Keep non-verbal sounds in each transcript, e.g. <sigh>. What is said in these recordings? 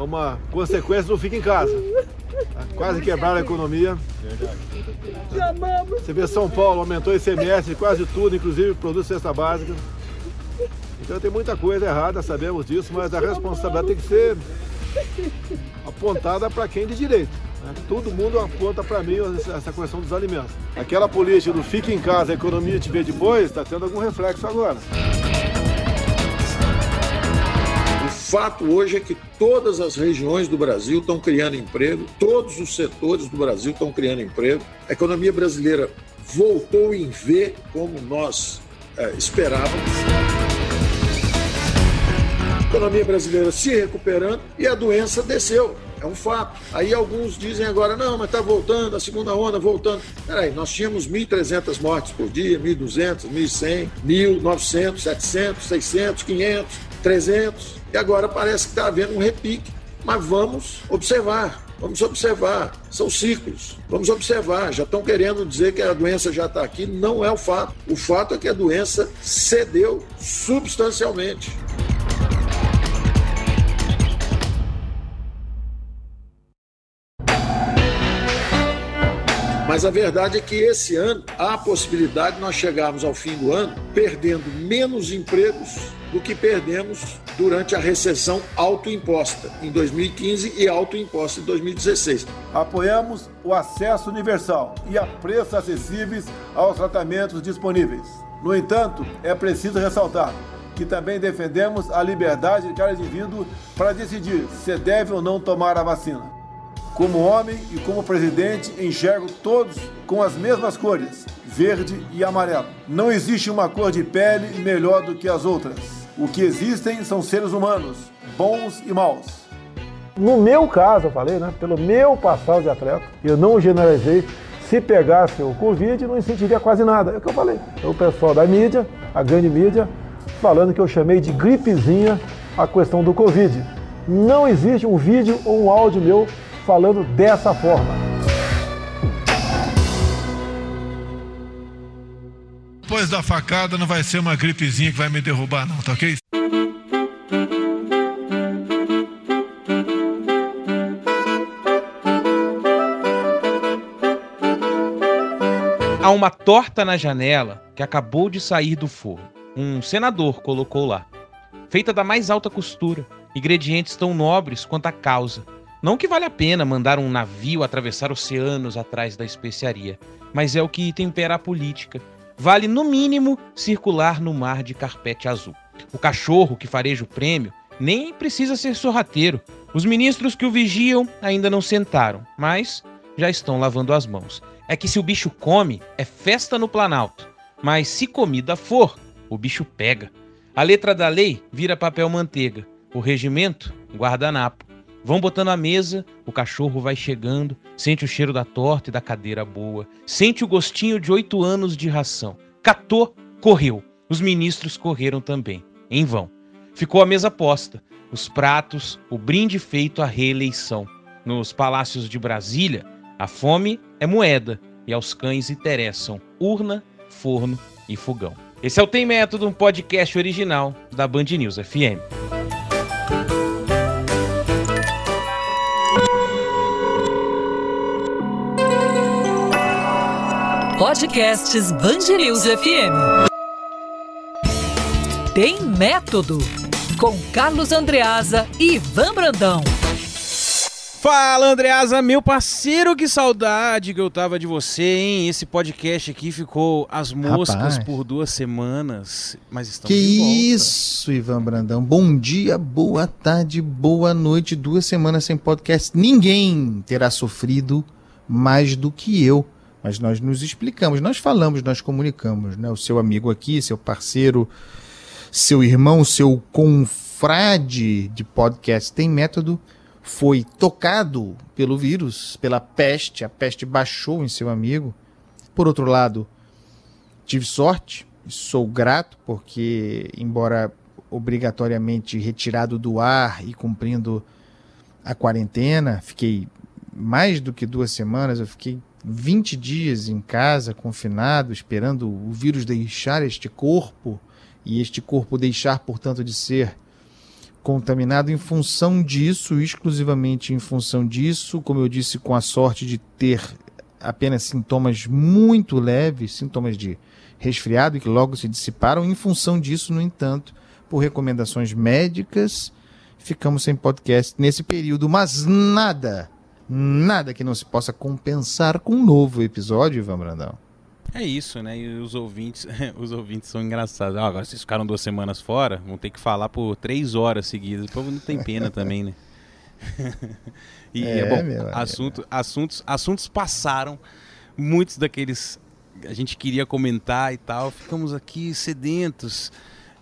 é uma consequência do fica em casa. Tá? Quase quebraram a economia. Você vê São Paulo aumentou esse semestre, quase tudo, inclusive produto cesta básica. Então tem muita coisa errada, sabemos disso, mas a responsabilidade tem que ser apontada para quem de direito. Né? Todo mundo aponta para mim essa questão dos alimentos. Aquela política do fique em casa, a economia te vê depois, está tendo algum reflexo agora. Fato hoje é que todas as regiões do Brasil estão criando emprego, todos os setores do Brasil estão criando emprego. A economia brasileira voltou em V como nós é, esperávamos economia brasileira se recuperando e a doença desceu. É um fato. Aí alguns dizem agora, não, mas está voltando, a segunda onda voltando. Peraí, nós tínhamos 1.300 mortes por dia, 1.200, 1.100, 1.900, 700, 600, 500, 300. E agora parece que está havendo um repique. Mas vamos observar, vamos observar. São ciclos. Vamos observar. Já estão querendo dizer que a doença já está aqui. Não é o fato. O fato é que a doença cedeu substancialmente. Mas a verdade é que esse ano há a possibilidade de nós chegarmos ao fim do ano perdendo menos empregos do que perdemos durante a recessão autoimposta em 2015 e autoimposta em 2016. Apoiamos o acesso universal e a preços acessíveis aos tratamentos disponíveis. No entanto, é preciso ressaltar que também defendemos a liberdade de cada indivíduo para decidir se deve ou não tomar a vacina. Como homem e como presidente, enxergo todos com as mesmas cores, verde e amarelo. Não existe uma cor de pele melhor do que as outras. O que existem são seres humanos, bons e maus. No meu caso, eu falei, né? Pelo meu passado de atleta, eu não generalizei. Se pegasse o Covid, não sentiria quase nada. É o que eu falei. É o pessoal da mídia, a grande mídia, falando que eu chamei de gripezinha a questão do Covid. Não existe um vídeo ou um áudio meu falando dessa forma. Depois da facada não vai ser uma gripezinha que vai me derrubar, não, tá ok? Há uma torta na janela que acabou de sair do forno. Um senador colocou lá. Feita da mais alta costura, ingredientes tão nobres quanto a causa não que vale a pena mandar um navio atravessar oceanos atrás da especiaria, mas é o que tempera a política. Vale, no mínimo, circular no mar de carpete azul. O cachorro que fareja o prêmio nem precisa ser sorrateiro. Os ministros que o vigiam ainda não sentaram, mas já estão lavando as mãos. É que se o bicho come, é festa no Planalto. Mas se comida for, o bicho pega. A letra da lei vira papel manteiga. O regimento, guardanapo. Vão botando a mesa, o cachorro vai chegando, sente o cheiro da torta e da cadeira boa, sente o gostinho de oito anos de ração. Catou, correu. Os ministros correram também, em vão. Ficou a mesa posta, os pratos, o brinde feito à reeleição. Nos palácios de Brasília, a fome é moeda e aos cães interessam urna, forno e fogão. Esse é o Tem Método, um podcast original da Band News FM. Podcasts News FM. Tem método com Carlos Andreasa e Ivan Brandão. Fala, Andreasa, meu parceiro, que saudade que eu tava de você, hein? Esse podcast aqui ficou as moscas Rapaz. por duas semanas, mas estamos Que isso, Ivan Brandão. Bom dia, boa tarde, boa noite. Duas semanas sem podcast. Ninguém terá sofrido mais do que eu mas nós nos explicamos, nós falamos, nós comunicamos, né? O seu amigo aqui, seu parceiro, seu irmão, seu confrade de podcast tem método, foi tocado pelo vírus, pela peste, a peste baixou em seu amigo. Por outro lado, tive sorte, sou grato porque embora obrigatoriamente retirado do ar e cumprindo a quarentena, fiquei mais do que duas semanas, eu fiquei 20 dias em casa, confinado, esperando o vírus deixar este corpo e este corpo deixar, portanto, de ser contaminado em função disso, exclusivamente em função disso, como eu disse, com a sorte de ter apenas sintomas muito leves, sintomas de resfriado que logo se dissiparam. Em função disso, no entanto, por recomendações médicas, ficamos sem podcast nesse período, mas nada, nada que não se possa compensar com um novo episódio, Ivan Brandão. É isso, né? E os ouvintes, <laughs> os ouvintes são engraçados. Ah, agora vocês ficaram duas semanas fora, vão ter que falar por três horas seguidas. O povo não tem pena <laughs> também, né? <laughs> e é, bom, assunto, assuntos, assuntos passaram. Muitos daqueles a gente queria comentar e tal, ficamos aqui sedentos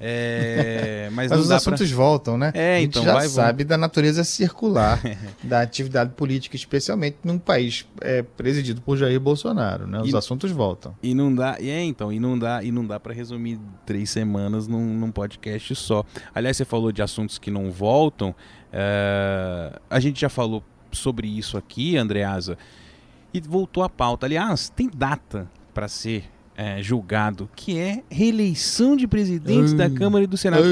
é, <laughs> mas, mas os assuntos pra... voltam, né? É, a gente então, já vai, sabe da natureza circular <laughs> da atividade política, especialmente num país é, presidido por Jair Bolsonaro, né? Os e, assuntos voltam. E não dá, e é, então, e não dá, e não dá para resumir três semanas num, num, podcast só. Aliás, você falou de assuntos que não voltam. É, a gente já falou sobre isso aqui, Andreasa, e voltou à pauta. Aliás, tem data para ser é, julgado, que é reeleição de presidentes da Câmara e do Senado.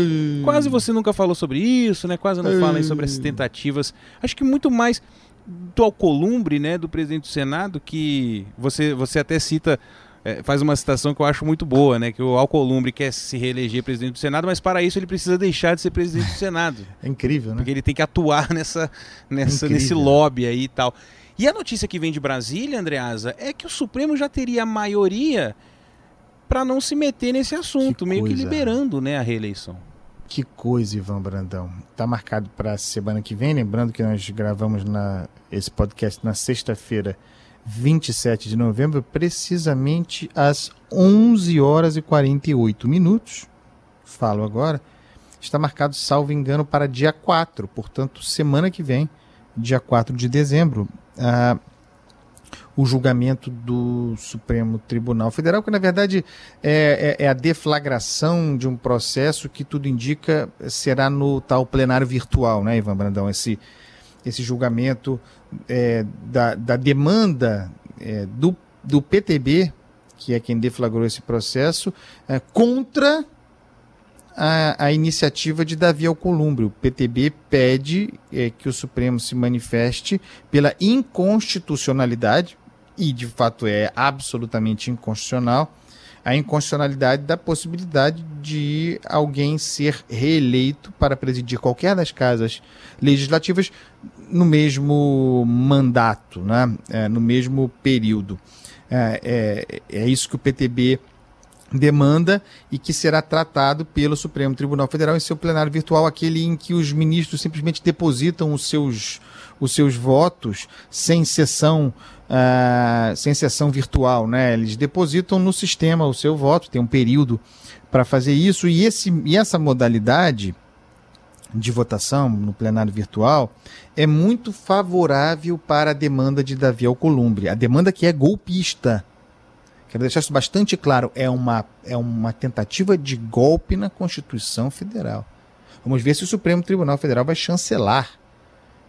Quase você nunca falou sobre isso, né? Quase não fala sobre essas tentativas. Acho que muito mais do Alcolumbre, né, do presidente do Senado, que você, você até cita, é, faz uma citação que eu acho muito boa, né, que o Alcolumbre quer se reeleger presidente do Senado, mas para isso ele precisa deixar de ser presidente do Senado. <laughs> É incrível, né? Porque ele tem que atuar nessa, nessa, nesse lobby aí e tal. E a notícia que vem de Brasília, Andreasa, é que o Supremo já teria maioria para não se meter nesse assunto, que meio coisa. que liberando né, a reeleição. Que coisa, Ivan Brandão. Está marcado para semana que vem, lembrando que nós gravamos na, esse podcast na sexta-feira, 27 de novembro, precisamente às 11 horas e 48 minutos. Falo agora. Está marcado, salvo engano, para dia 4, portanto, semana que vem, dia 4 de dezembro. O julgamento do Supremo Tribunal Federal, que na verdade é, é, é, a deflagração de um processo que tudo indica será no tal plenário virtual, né, Ivan Brandão? Esse, esse julgamento é, da, da demanda é, do, do PTB, que é quem deflagrou esse processo, é, contra a, a, iniciativa de Davi Alcolumbre. O PTB pede é, que o Supremo se manifeste pela inconstitucionalidade, e de fato é absolutamente inconstitucional, a inconstitucionalidade da possibilidade de alguém ser reeleito para presidir qualquer das casas legislativas no mesmo mandato, né? É, no mesmo período. É, é, é isso que o PTB demanda e que será tratado pelo Supremo Tribunal Federal em seu plenário virtual, aquele em que os ministros simplesmente depositam os seus, os seus votos sem sessão uh, sem sessão virtual, né? Eles depositam no sistema o seu voto, tem um período para fazer isso e, esse, e essa modalidade de votação no plenário virtual é muito favorável para a demanda de Davi Alcolumbre, a demanda que é golpista. Quero deixar isso bastante claro, é uma, é uma tentativa de golpe na Constituição Federal. Vamos ver se o Supremo Tribunal Federal vai chancelar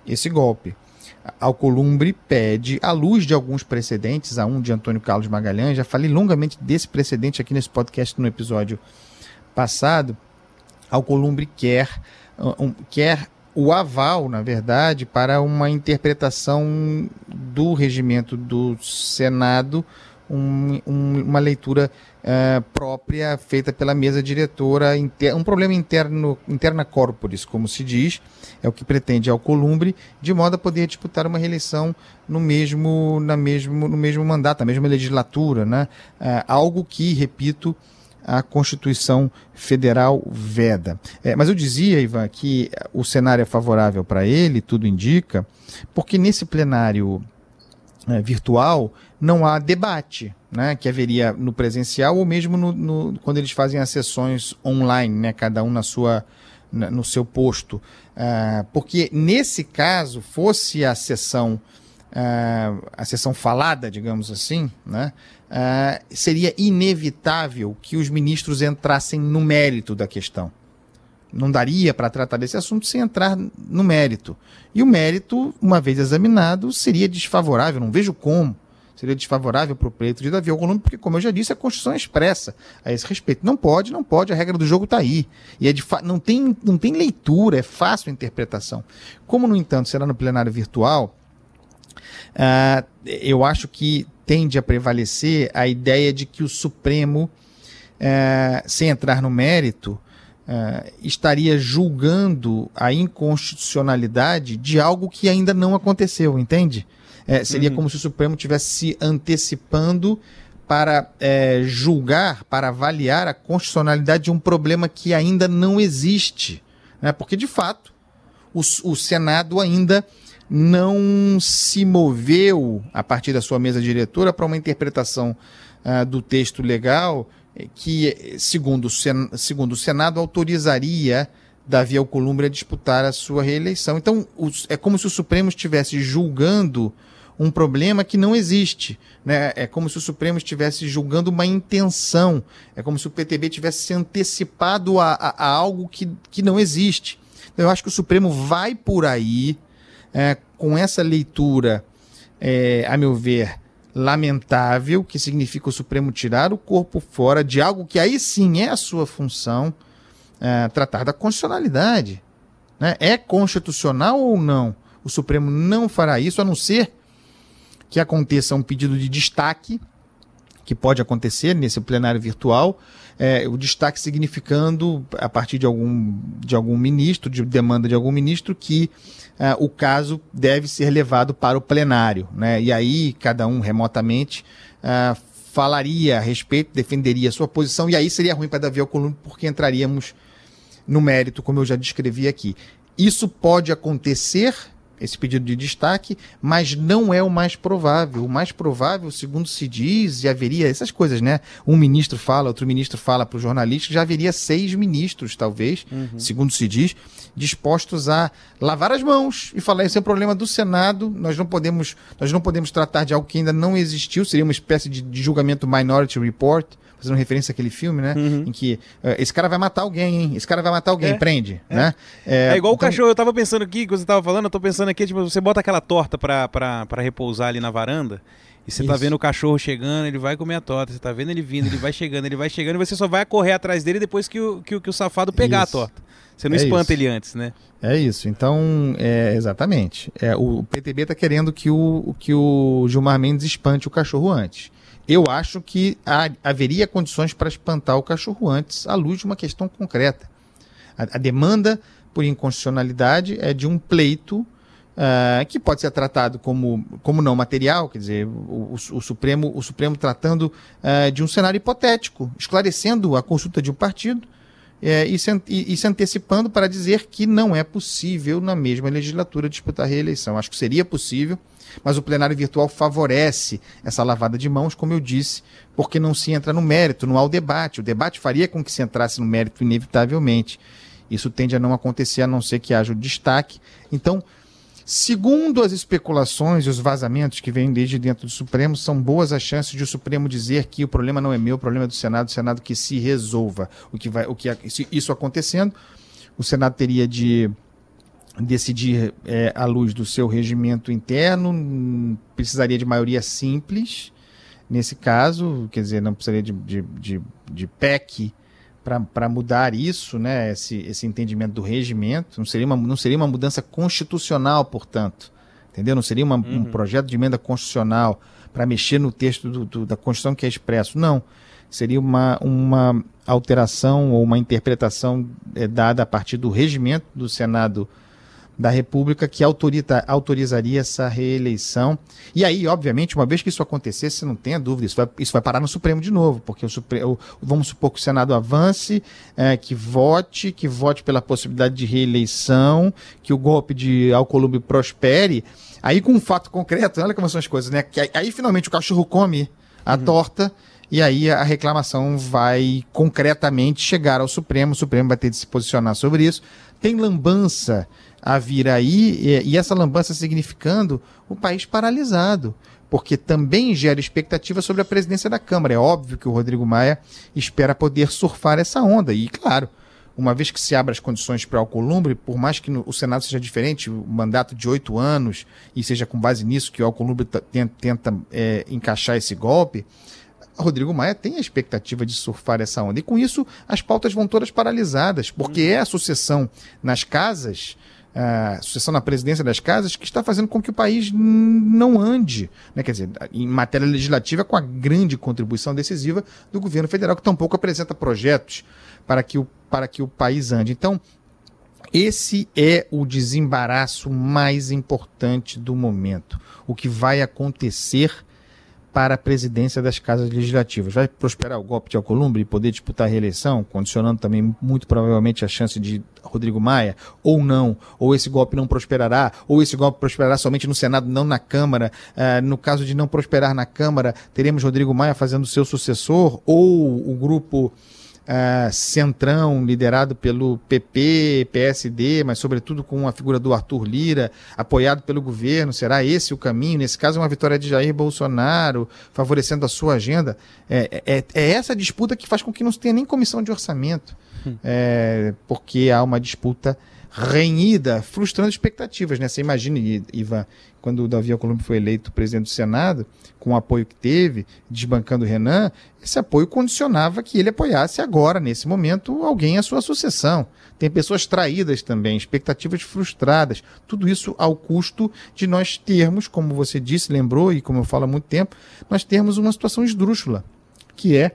esse golpe. Alcolumbre pede, à luz de alguns precedentes, a um de Antônio Carlos Magalhães, já falei longamente desse precedente aqui nesse podcast no episódio passado, Alcolumbre quer, um, quer o aval, na verdade, para uma interpretação do regimento do Senado um, um, uma leitura uh, própria feita pela mesa diretora, um problema interno, interna corporis, como se diz, é o que pretende Alcolumbre, de modo a poder disputar uma reeleição no mesmo, na mesmo, no mesmo mandato, na mesma legislatura, né? Uh, algo que, repito, a Constituição Federal veda. É, mas eu dizia, Ivan, que o cenário é favorável para ele, tudo indica, porque nesse plenário virtual não há debate, né, que haveria no presencial ou mesmo no, no, quando eles fazem as sessões online, né, cada um na sua, na, no seu posto. Uh, porque nesse caso, fosse a sessão, uh, a sessão falada, digamos assim, né, uh, seria inevitável que os ministros entrassem no mérito da questão não daria para tratar desse assunto sem entrar no mérito. E o mérito, uma vez examinado, seria desfavorável, não vejo como seria desfavorável para o pleito de Davi Alcolumbre, porque, como eu já disse, a Constituição é expressa a esse respeito. Não pode, não pode, a regra do jogo está aí. E é de não, tem, não tem leitura, é fácil a interpretação. Como, no entanto, será no plenário virtual, uh, eu acho que tende a prevalecer a ideia de que o Supremo, uh, sem entrar no mérito, Uh, estaria julgando a inconstitucionalidade de algo que ainda não aconteceu, entende? É, seria uhum. como se o Supremo tivesse se antecipando para é, julgar, para avaliar a constitucionalidade de um problema que ainda não existe. Né? Porque, de fato, o, o Senado ainda não se moveu, a partir da sua mesa diretora, para uma interpretação uh, do texto legal que, segundo o, Sen segundo o Senado, autorizaria Davi Alcolumbre a disputar a sua reeleição. Então, os, é como se o Supremo estivesse julgando um problema que não existe. Né? É como se o Supremo estivesse julgando uma intenção. É como se o PTB tivesse se antecipado a, a, a algo que, que não existe. Então, eu acho que o Supremo vai por aí, é, com essa leitura, é, a meu ver, lamentável, que significa o Supremo tirar o corpo fora de algo que aí sim é a sua função, é, tratar da constitucionalidade. Né? É constitucional ou não? O Supremo não fará isso, a não ser que aconteça um pedido de destaque, que pode acontecer nesse plenário virtual, é, o destaque significando, a partir de algum, de algum ministro, de demanda de algum ministro, que é, o caso deve ser levado para o plenário. Né? E aí, cada um remotamente é, falaria a respeito, defenderia a sua posição, e aí seria ruim para Davi Alcolumbre, porque entraríamos no mérito, como eu já descrevi aqui. Isso pode acontecer esse pedido de destaque, mas não é o mais provável. O mais provável, segundo se diz, e haveria essas coisas, né? Um ministro fala, outro ministro fala para o jornalista, já haveria seis ministros, talvez, uhum. segundo se diz, dispostos a lavar as mãos e falar esse é um problema do Senado. Nós não podemos, nós não podemos tratar de algo que ainda não existiu. Seria uma espécie de, de julgamento Minority Report fazendo referência àquele filme, né? Uhum. Em que uh, esse cara vai matar alguém, hein? Esse cara vai matar alguém, é. prende, é. né? É, é igual então... o cachorro, eu tava pensando aqui, quando você tava falando, eu tô pensando aqui, tipo, você bota aquela torta pra, pra, pra repousar ali na varanda, e você tá Isso. tá vendo o cachorro chegando, ele vai comer a torta, você tá vendo ele vindo, ele vai chegando, ele vai chegando, e você só vai correr atrás dele depois que o, que, o, que o safado pegar Isso. a torta. Você não é espanta isso. ele antes, né? É isso. Então, é, exatamente. É, o PTB está querendo que o, que o Gilmar Mendes espante o cachorro antes. Eu acho que há, haveria condições para espantar o cachorro antes, à luz de uma questão concreta. A, a demanda por inconstitucionalidade é de um pleito uh, que pode ser tratado como, como não material, quer dizer, o, o, Supremo, o Supremo tratando uh, de um cenário hipotético, esclarecendo a consulta de um partido é, e, se, e, e, se, antecipando para dizer que não é possível, na mesma legislatura, disputar a reeleição. Acho que seria possível, mas o plenário virtual favorece essa lavada de mãos, como eu disse, porque não se entra no mérito, não há o debate. O debate faria com que se entrasse no mérito, inevitavelmente. Isso tende a não acontecer, a não ser que haja o destaque. Então, Segundo as especulações e os vazamentos que vêm desde dentro do Supremo, são boas as chances de o Supremo dizer que o problema não é meu, o problema é do Senado, o Senado que se resolva. O que vai, o que isso acontecendo, o Senado teria de decidir é, à luz do seu regimento interno, precisaria de maioria simples. Nesse caso, quer dizer, não precisaria de, de, de, de PEC para mudar isso, né, esse, esse entendimento do regimento. Não seria, uma, não seria uma mudança constitucional, portanto. Entendeu? Não seria uma, uhum. um projeto de emenda constitucional para mexer no texto do, do, da Constituição que é expresso. Não. Seria uma, uma alteração ou uma interpretação é, dada a partir do regimento do Senado da República que autorita, autorizaria essa reeleição. E aí, obviamente, uma vez que isso acontecesse, não tenha dúvida, isso vai, isso vai parar no Supremo de novo, porque o Supremo, vamos supor que o Senado avance, é, que vote, que vote pela possibilidade de reeleição, que o golpe de Alcolumbre prospere. Aí, com um fato concreto, olha como são as coisas, né? Que aí, aí finalmente o cachorro come a uhum. torta. E aí a reclamação vai concretamente chegar ao Supremo, o Supremo vai ter de se posicionar sobre isso. Tem lambança a vir aí, e, e essa lambança significando o país paralisado porque também gera expectativa sobre a presidência da Câmara. É óbvio que o Rodrigo Maia espera poder surfar essa onda. E, claro, uma vez que se abre as condições para o Alcolumbre, por mais que no, o Senado seja diferente, o mandato de oito anos, e seja com base nisso que o Alcolumbre tenta, tenta é, encaixar esse golpe, Rodrigo Maia tem a expectativa de surfar essa onda. E com isso, as pautas vão todas paralisadas, porque é a sucessão nas casas a sucessão na presidência das casas que está fazendo com que o país não ande, né? quer dizer, em matéria legislativa, com a grande contribuição decisiva do governo federal, que tampouco apresenta projetos para que o, para que o país ande. Então, esse é o desembaraço mais importante do momento. O que vai acontecer para a presidência das casas legislativas. Vai prosperar o golpe de Alcolumbre e poder disputar a reeleição, condicionando também muito provavelmente a chance de Rodrigo Maia, ou não, ou esse golpe não prosperará, ou esse golpe prosperará somente no Senado, não na Câmara. Uh, no caso de não prosperar na Câmara, teremos Rodrigo Maia fazendo seu sucessor, ou o grupo uh, centrão, liderado pelo PP, PSD, mas sobretudo com a figura do Arthur Lira, apoiado pelo governo. Será esse o caminho? Nesse caso, uma vitória de Jair Bolsonaro, favorecendo a sua agenda. É, é, é essa disputa que faz com que não tenha nem comissão de orçamento, hum. é, porque há uma disputa renhida, frustrando expectativas, né? Você imagina, Ivan, quando o Davi Alcolumbre foi eleito presidente do Senado, com o apoio que teve, desbancando o Renan, esse apoio condicionava que ele apoiasse agora, nesse momento, alguém à sua sucessão. Tem pessoas traídas também, expectativas frustradas. Tudo isso ao custo de nós termos, como você disse, lembrou, e como eu falo há muito tempo, nós termos uma situação esdrúxula, que é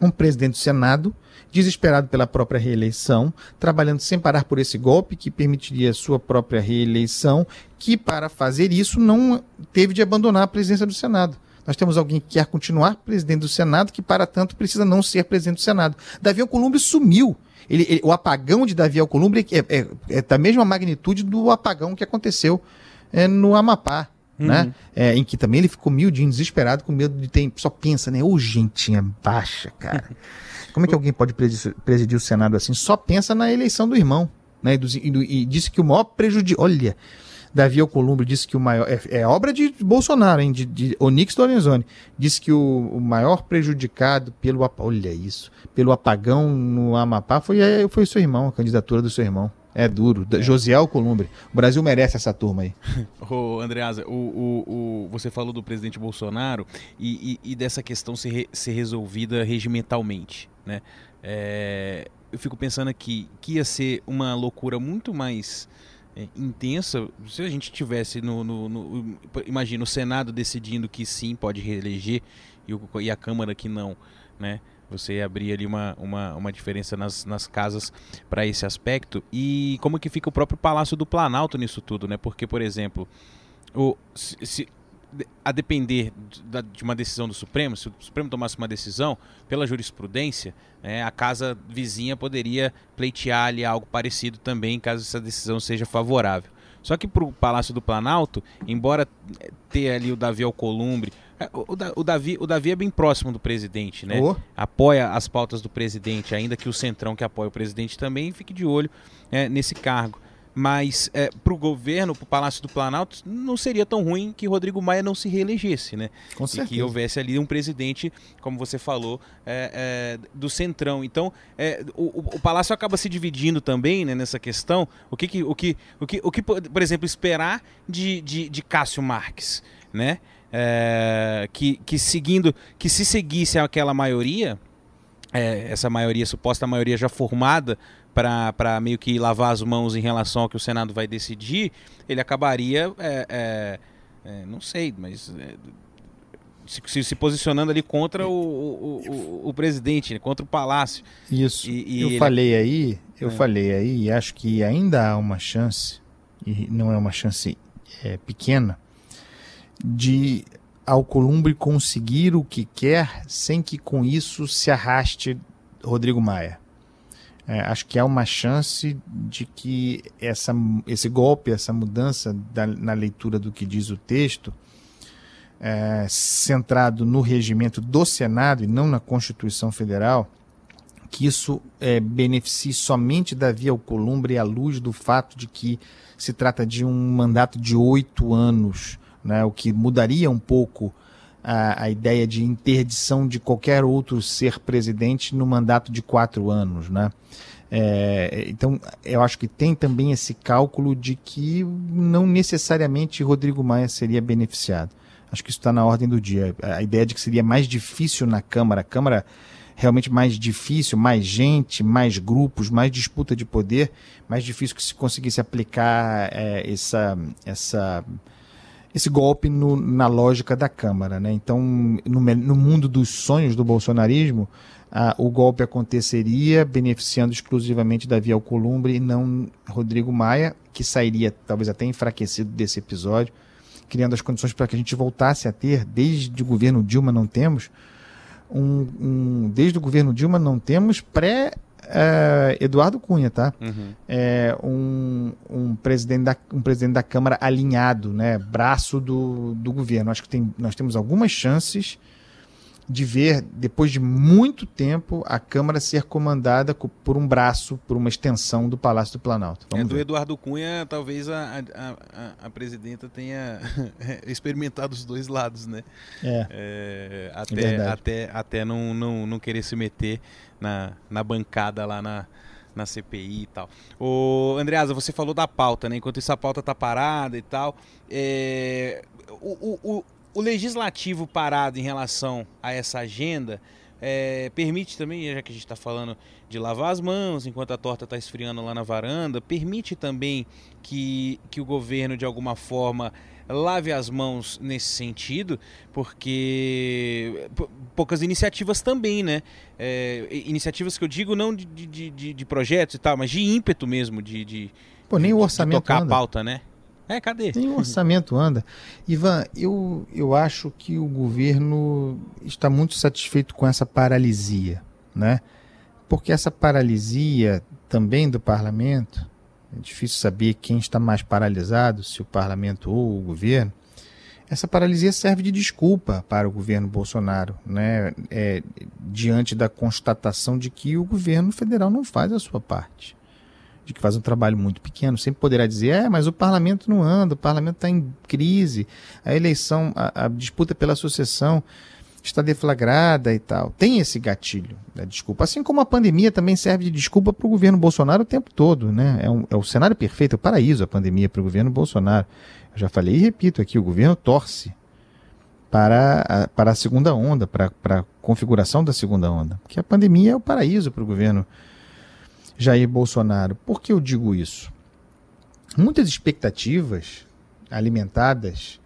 um presidente do Senado desesperado pela própria reeleição, trabalhando sem parar por esse golpe que permitiria sua própria reeleição, que para fazer isso não teve de abandonar a presidência do Senado. Nós temos alguém que quer continuar presidente do Senado, que para tanto precisa não ser presidente do Senado. Davi Alcolumbre sumiu. Ele, ele, o apagão de Davi Alcolumbre é, é, é, da mesma magnitude do apagão que aconteceu é, no Amapá. Uhum. Né? É, em que também ele ficou miudinho, desesperado, com medo de ter. Só pensa, né? Ô, gentinha baixa, cara. <laughs> Como é que alguém pode presidir o Senado assim? Só pensa na eleição do irmão. Né? E, do, e, do, e disse que o maior prejuízo. Olha, Davi Alcolumbre disse que o maior. É, é obra de Bolsonaro, hein? De, de Onix Lorenzoni. Disse que o, o, maior prejudicado pelo. Olha isso. Pelo apagão no Amapá foi, é, foi o seu irmão, a candidatura do seu irmão. É duro. É. Josiel Columbre. O Brasil merece essa turma aí. <laughs> Ô, Andreasa, o, o, o, você falou do presidente Bolsonaro e, e, e dessa questão ser, re, ser resolvida regimentalmente, né? É, eu fico pensando aqui que ia ser uma loucura muito mais é, intensa se a gente tivesse no, no, no, imagina o Senado decidindo que sim pode reeleger e, o, e a Câmara que não, né? Você abrir ali uma, uma, uma diferença nas, nas casas para esse aspecto. E como que fica o próprio Palácio do Planalto nisso tudo, né? Porque, por exemplo, o, se, se a depender de uma decisão do Supremo, se o Supremo tomasse uma decisão, pela jurisprudência, né, a casa vizinha poderia pleitear ali algo parecido também, caso essa decisão seja favorável. Só que para o Palácio do Planalto, embora ter ali o Davi Alcolumbre, é, o, o, Davi, o Davi é bem próximo do presidente, né? Oh. Apoia as pautas do presidente, ainda que o Centrão que apoia o presidente também fique de olho é, nesse cargo. Mas é, para o governo, para o Palácio do Planalto, não seria tão ruim que Rodrigo Maia não se reelegesse, né? Com e que houvesse ali um presidente, como você falou, é, é, do Centrão. Então, é, o, o, Palácio acaba se dividindo também né, nessa questão. O que, que, o, que, o, que, o que, por exemplo, esperar de, de, de Cássio Marques, né? é, que, que seguindo, que se seguisse aquela maioria, é, essa maioria, suposta maioria já formada, para meio que lavar as mãos em relação ao que o Senado vai decidir, ele acabaria, é, é, é não sei, mas é, se, se, posicionando ali contra o, o, o, o presidente, né, contra o palácio. Isso. E, e eu ele... falei aí, eu é. falei aí, e acho que ainda há uma chance, e não é uma chance pequena, de Alcolumbre conseguir o que quer sem que com isso se arraste Rodrigo Maia. É, acho que há uma chance de que essa, esse golpe, essa mudança da, na leitura do que diz o texto, é, centrado no regimento do Senado e não na Constituição Federal, que isso é, beneficie somente Davi Alcolumbre à luz do fato de que se trata de um mandato de oito anos né, o que mudaria um pouco a, a, ideia de interdição de qualquer outro ser presidente no mandato de quatro anos, né? É, então, eu acho que tem também esse cálculo de que não necessariamente Rodrigo Maia seria beneficiado. Acho que isso está na ordem do dia. A ideia de que seria mais difícil na Câmara, a Câmara realmente mais difícil, mais gente, mais grupos, mais disputa de poder, mais difícil que se conseguisse aplicar é, essa, essa esse golpe no, na lógica da Câmara. Né? Então, no, no mundo dos sonhos do bolsonarismo, ah, o golpe aconteceria beneficiando exclusivamente Davi Alcolumbre e não Rodrigo Maia, que sairia talvez até enfraquecido desse episódio, criando as condições para que a gente voltasse a ter, desde o governo Dilma não temos, um, um desde o governo Dilma não temos pré é, Eduardo Cunha, tá? Uhum. É, um, um, presidente da, um presidente da Câmara alinhado, né? Braço do, do governo. Acho que tem, nós temos algumas chances de ver, depois de muito tempo, a Câmara ser comandada por um braço, por uma extensão do Palácio do Planalto. Vamos é, do ver. Eduardo Cunha, talvez a, a, a, presidenta tenha <laughs> experimentado os dois lados, né? É. é até, até, até não, não, não querer se meter na, na bancada lá na, na CPI e tal. O Andreasa, você falou da pauta, né? Enquanto isso a pauta tá parada e tal. É, o, o, o legislativo parado em relação a essa agenda é, permite também, já que a gente está falando de lavar as mãos enquanto a torta está esfriando lá na varanda, permite também que, que o governo, de alguma forma, lave as mãos nesse sentido, porque poucas iniciativas também, né? É, iniciativas que eu digo não de, de, de, de, projetos e tal, mas de ímpeto mesmo, de, de, Pô, nem o orçamento tocar anda. a pauta, né? É, cadê? Nem o orçamento anda. Ivan, eu, eu acho que o governo está muito satisfeito com essa paralisia, né? Porque essa paralisia também do parlamento, é difícil saber quem está mais paralisado, se o parlamento ou o governo. Essa paralisia serve de desculpa para o governo Bolsonaro, né? É, diante da constatação de que o governo federal não faz a sua parte de que faz um trabalho muito pequeno, sempre poderá dizer, é, mas o parlamento não anda, o parlamento está em crise, a eleição, a, a, disputa pela sucessão está deflagrada e tal. Tem esse gatilho da desculpa. Assim como a pandemia também serve de desculpa para o governo Bolsonaro o tempo todo, né? É, um, é o cenário perfeito, é o paraíso a pandemia para o governo Bolsonaro. Eu já falei e repito aqui, o governo torce para a, para a segunda onda, para, para a configuração da segunda onda. Porque a pandemia é o paraíso para o governo Bolsonaro Jair Bolsonaro. Por que eu digo isso? Muitas expectativas alimentadas,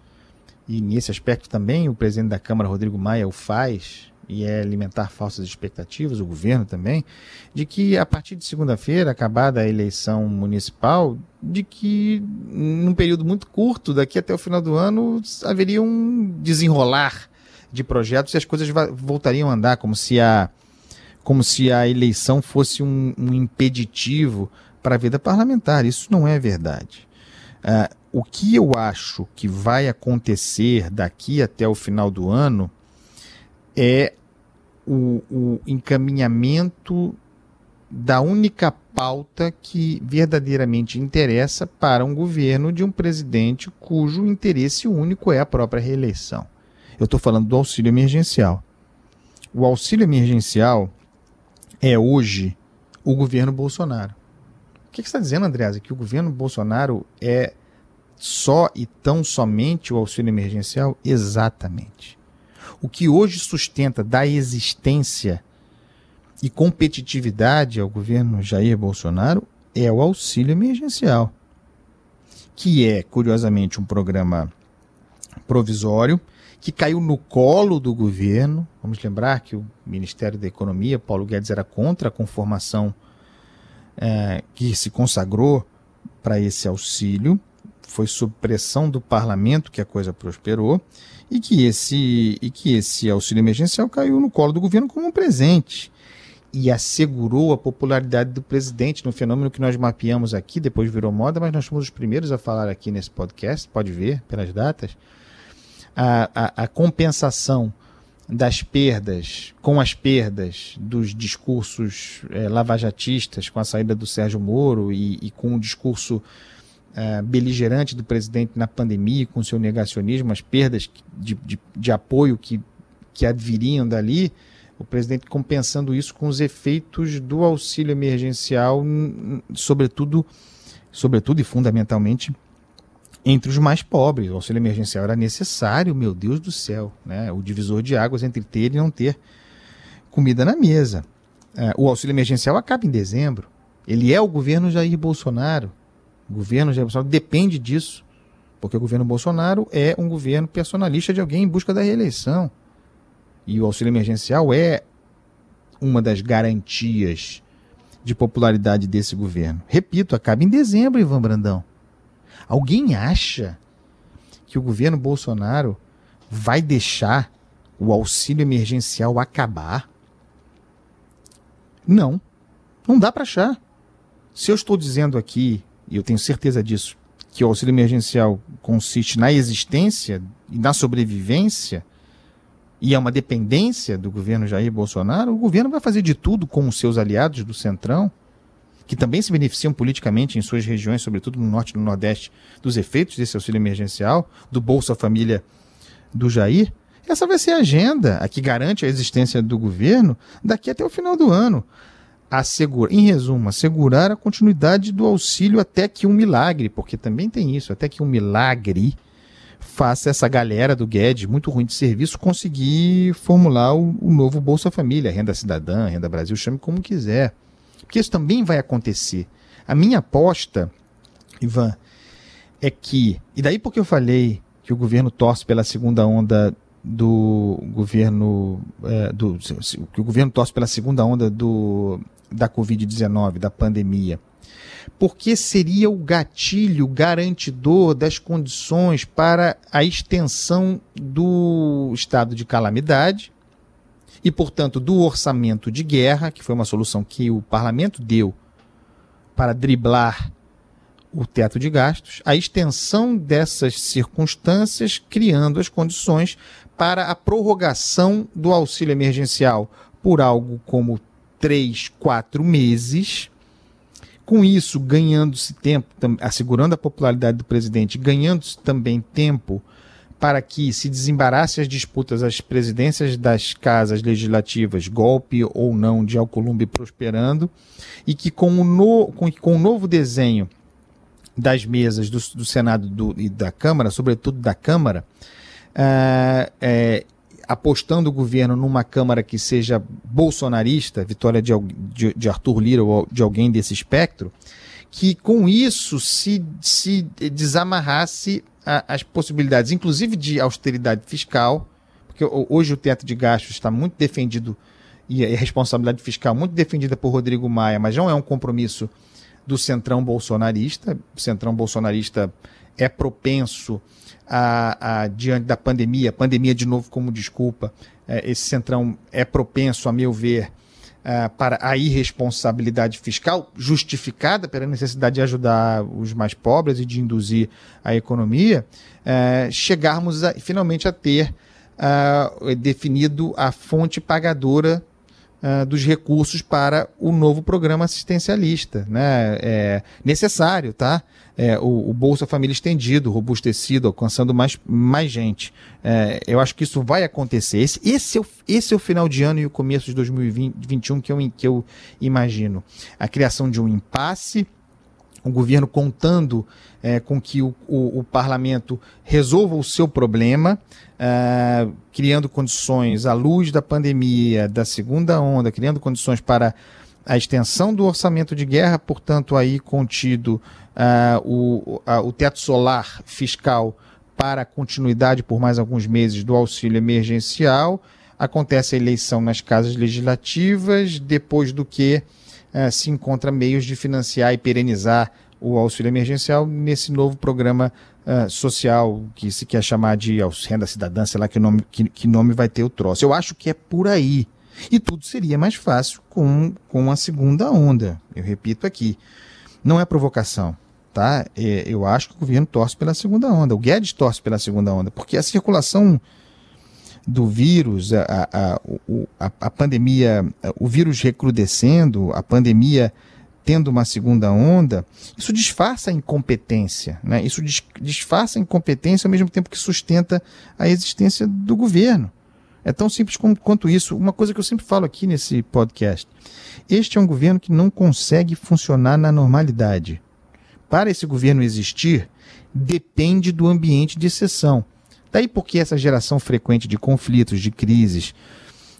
e nesse aspecto também o presidente da Câmara, Rodrigo Maia, o faz, e é alimentar falsas expectativas, o governo também, de que a partir de segunda-feira, acabada a eleição municipal, de que num período muito curto, daqui até o final do ano, haveria um desenrolar de projetos e as coisas voltariam a andar, como se a como se a eleição fosse um, um impeditivo para a vida parlamentar. Isso não é verdade. Uh, o que eu acho que vai acontecer daqui até o final do ano é o, o encaminhamento da única pauta que verdadeiramente interessa para um governo de um presidente cujo interesse único é a própria reeleição. Eu estou falando do auxílio emergencial. O auxílio emergencial é hoje o governo Bolsonaro. O que, você está dizendo, Andreasa? Que o governo Bolsonaro é só e tão somente o auxílio emergencial? Exatamente. O que hoje sustenta da existência e competitividade ao governo Jair Bolsonaro é o auxílio emergencial, que é, curiosamente, um programa provisório que caiu no colo do governo. Vamos lembrar que o Ministério da Economia, Paulo Guedes, era contra a conformação é, que se consagrou para esse auxílio. Foi sob pressão do parlamento que a coisa prosperou e que esse, e que esse auxílio emergencial caiu no colo do governo como um presente e assegurou a popularidade do presidente no fenômeno que nós mapeamos aqui, depois virou moda, mas nós fomos os primeiros a falar aqui nesse podcast, pode ver pelas datas, a, a, a compensação das perdas com as perdas dos discursos é, lavajatistas com a saída do Sérgio Moro e, e, com o discurso uh, beligerante do presidente na pandemia, com seu negacionismo, as perdas de, de, de apoio que, que adviriam dali, o presidente compensando isso com os efeitos do auxílio emergencial, sobretudo, sobretudo e fundamentalmente entre os mais pobres. O auxílio emergencial era necessário, meu Deus do céu, né? o divisor de águas entre ter e não ter comida na mesa. É, o auxílio emergencial acaba em dezembro. Ele é o governo Jair Bolsonaro. O governo Jair Bolsonaro depende disso, porque o governo Bolsonaro é um governo personalista de alguém em busca da reeleição. E o auxílio emergencial é uma das garantias de popularidade desse governo. Repito, acaba em dezembro, Ivan Brandão. Alguém acha que o governo Bolsonaro vai deixar o auxílio emergencial acabar? Não. Não dá para achar. Se eu estou dizendo aqui, e eu tenho certeza disso, que o auxílio emergencial consiste na existência e na sobrevivência, e é uma dependência do governo Jair Bolsonaro, o governo vai fazer de tudo com os seus aliados do Centrão, que também se beneficiam politicamente em suas regiões, sobretudo no norte e no nordeste, dos efeitos desse auxílio emergencial, do Bolsa Família do Jair. Essa vai ser a agenda, a que garante a existência do governo daqui até o final do ano assegurar, em resumo, assegurar a continuidade do auxílio até que um milagre, porque também tem isso, até que um milagre faça essa galera do Guedes, muito ruim de serviço, conseguir formular o, o novo Bolsa Família, Renda Cidadã, Renda Brasil, chame como quiser. Porque isso também vai acontecer. A minha aposta, Ivan, é que, e daí porque eu falei que o governo torce pela segunda onda do governo é, do que o governo torce pela segunda onda do da Covid-19, da pandemia, porque seria o gatilho garantidor das condições para a extensão do estado de calamidade e, portanto, do orçamento de guerra, que foi uma solução que o parlamento deu para driblar o teto de gastos, a extensão dessas circunstâncias, criando as condições para a prorrogação do auxílio emergencial por algo como três, quatro meses. Com isso, ganhando-se tempo, assegurando a popularidade do presidente, ganhando-se também tempo para que se desembarasse as disputas às presidências das casas legislativas, golpe ou não de Alcolumbre prosperando, e que com o, no, com, com o novo desenho das mesas do, do Senado do, e da Câmara, sobretudo da Câmara, uh, é, apostando o governo numa Câmara que seja bolsonarista, vitória de, de, de Arthur Lira ou de alguém desse espectro, que com isso se, se desamarrasse a, as possibilidades, inclusive de austeridade fiscal, porque hoje o teto de gastos está muito defendido e a responsabilidade fiscal muito defendida por Rodrigo Maia, mas não é um compromisso do centrão bolsonarista. O centrão bolsonarista é propenso a, a, diante da pandemia, pandemia de novo como desculpa, é, esse centrão é propenso, a meu ver, é, para a irresponsabilidade fiscal, justificada pela necessidade de ajudar os mais pobres e de induzir a economia, é, chegarmos a, finalmente a ter é, definido a fonte pagadora uh, dos recursos para o novo programa assistencialista, né? É necessário, tá? É, o, o, Bolsa Família estendido, robustecido, alcançando mais, mais gente. É, eu acho que isso vai acontecer. Esse, esse, é o, esse é o final de ano e o começo de 2021 que eu, que eu imagino. A criação de um impasse o governo contando é, com que o, o, o, parlamento resolva o seu problema, é, criando condições à luz da pandemia, da segunda onda, criando condições para a extensão do orçamento de guerra, portanto, aí contido é, o, a, o teto solar fiscal para a continuidade por mais alguns meses do auxílio emergencial. Acontece a eleição nas casas legislativas, depois do que uh, se encontra meios de financiar e perenizar o auxílio emergencial nesse novo programa uh, social que se quer chamar de renda cidadã, sei lá que nome, que, que nome vai ter o troço. Eu acho que é por aí. E tudo seria mais fácil com, com a segunda onda. Eu repito aqui. Não é provocação, tá? É, eu acho que o governo torce pela segunda onda. O Guedes torce pela segunda onda, porque a circulação do vírus, a, a, a, a pandemia, o vírus recrudescendo, a pandemia tendo uma segunda onda, isso disfarça a incompetência, né? Isso disfarça a incompetência ao mesmo tempo que sustenta a existência do governo. É tão simples como, quanto isso. Uma coisa que eu sempre falo aqui nesse podcast. Este é um governo que não consegue funcionar na normalidade. Para esse governo existir, depende do ambiente de exceção. Daí porque essa geração frequente de conflitos, de crises,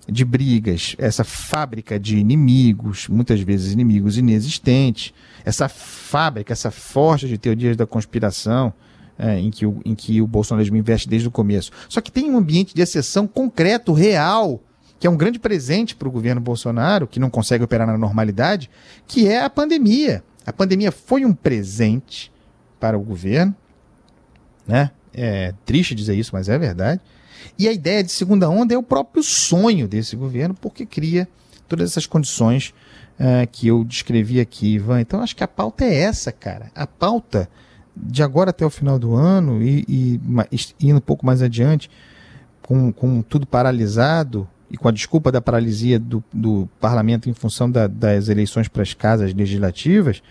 de brigas, essa fábrica de inimigos, muitas vezes inimigos inexistentes, essa fábrica, essa forja de teorias da conspiração, é, em, que o, em que o bolsonarismo investe desde o começo. Só que tem um ambiente de exceção concreto, real, que é um grande presente para o governo Bolsonaro, que não consegue operar na normalidade, que é a pandemia. A pandemia foi um presente para o governo, né? É triste dizer isso, mas é verdade. E a ideia de segunda onda é o próprio sonho desse governo, porque cria todas essas condições uh, que eu descrevi aqui, Ivan. Então acho que a pauta é essa, cara. A pauta de agora até o final do ano e, e, e indo um pouco mais adiante, com, com tudo paralisado e com a desculpa da paralisia do, do parlamento em função da, das eleições para as casas legislativas,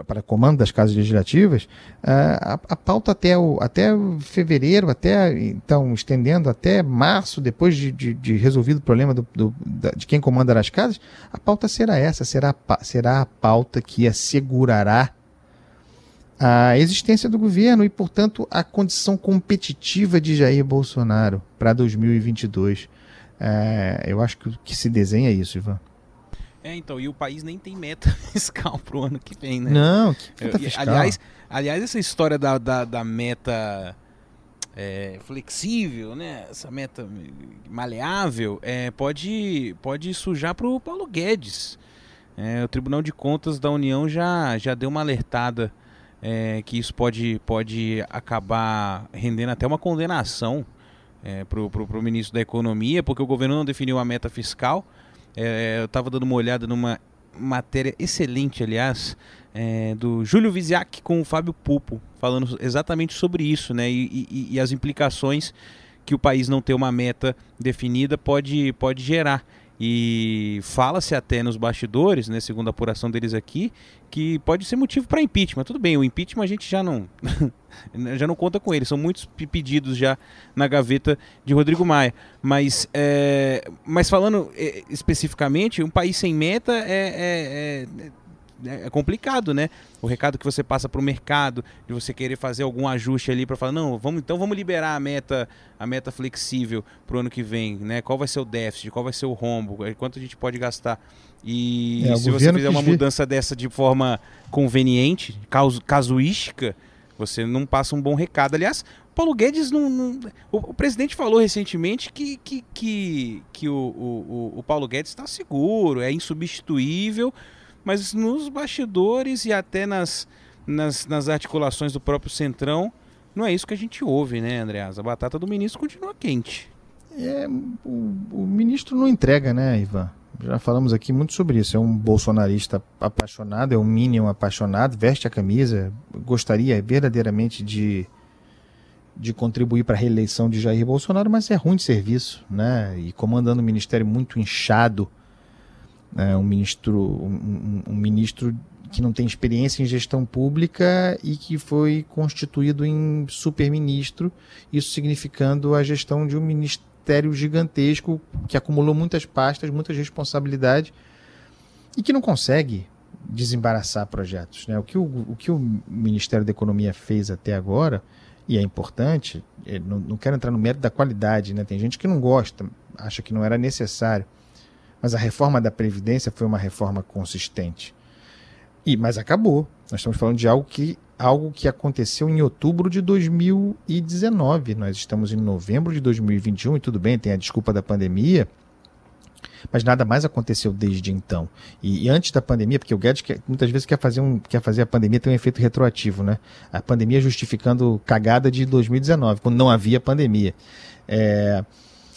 para comando das casas legislativas, a, a, pauta até, o, até fevereiro, até então estendendo até março, depois de, de, de resolvido o problema do, do, de quem comanda as casas, a pauta será essa, será, será a pauta que assegurará a existência do governo e, portanto, a condição competitiva de Jair Bolsonaro para 2022. É, eu acho que que se desenha é isso, Ivan. É, então, e o país nem tem meta <laughs> fiscal para o ano que vem, né? Não, que meta fiscal? Aliás, aliás essa história da, da, da meta é, flexível, né? Essa meta maleável, é, pode, pode sujar para o Paulo Guedes. É, o Tribunal de Contas da União já, já deu uma alertada é, que isso pode, pode acabar rendendo até uma condenação é, para o ministro da Economia, porque o governo não definiu a meta fiscal. É, eu estava dando uma olhada numa matéria excelente, aliás, é, do Júlio Viziak com o Fábio Pupo, falando exatamente sobre isso, né? E, e, e, as implicações que o país não ter uma meta definida pode, pode gerar. E fala-se até nos bastidores, né, segundo a apuração deles aqui, que pode ser motivo para impeachment. Tudo bem, o impeachment a gente já não <laughs> já não conta com ele. São muitos pedidos já na gaveta de Rodrigo Maia. Mas, é, mas falando é, especificamente, um país sem meta é, é, é é, complicado, né? O recado que você passa para o mercado, de você querer fazer algum ajuste ali para falar, não, vamos então vamos liberar a meta, a meta flexível para o ano que vem, né? Qual vai ser o déficit, qual vai ser o rombo, é, quanto a gente pode gastar. E é, se você fizer uma mudança dessa de forma conveniente, casuística, você não passa um bom recado. Aliás, Paulo Guedes não. não o, o, presidente falou recentemente que, que, que, que o, o, o Paulo Guedes está seguro, é insubstituível mas nos bastidores e até nas, nas, nas articulações do próprio Centrão, não é isso que a gente ouve, né, Andreas? A batata do ministro continua quente. É, o, o ministro não entrega, né, Ivan? Já falamos aqui muito sobre isso. É um bolsonarista apaixonado, é um Minion apaixonado, veste a camisa, gostaria verdadeiramente de, de contribuir para a reeleição de Jair Bolsonaro, mas é ruim de serviço, né? E comandando um ministério muito inchado, é, um ministro um, um, ministro que não tem experiência em gestão pública e que foi constituído em superministro, isso significando a gestão de um ministério gigantesco que acumulou muitas pastas, muitas responsabilidades e que não consegue desembaraçar projetos. Né? O, que o, o que o Ministério da Economia fez até agora, e é importante, é, não, não quero entrar no mérito da qualidade, né? tem gente que não gosta, acha que não era necessário mas a reforma da Previdência foi uma reforma consistente. E, mas acabou. Nós estamos falando de algo que, algo que aconteceu em outubro de 2019. Nós estamos em novembro de 2021 e tudo bem, tem a desculpa da pandemia, mas nada mais aconteceu desde então. E, e, antes da pandemia, porque o Guedes quer, muitas vezes quer fazer, um, quer fazer a pandemia ter um efeito retroativo, né? A pandemia justificando cagada de 2019, quando não havia pandemia. É,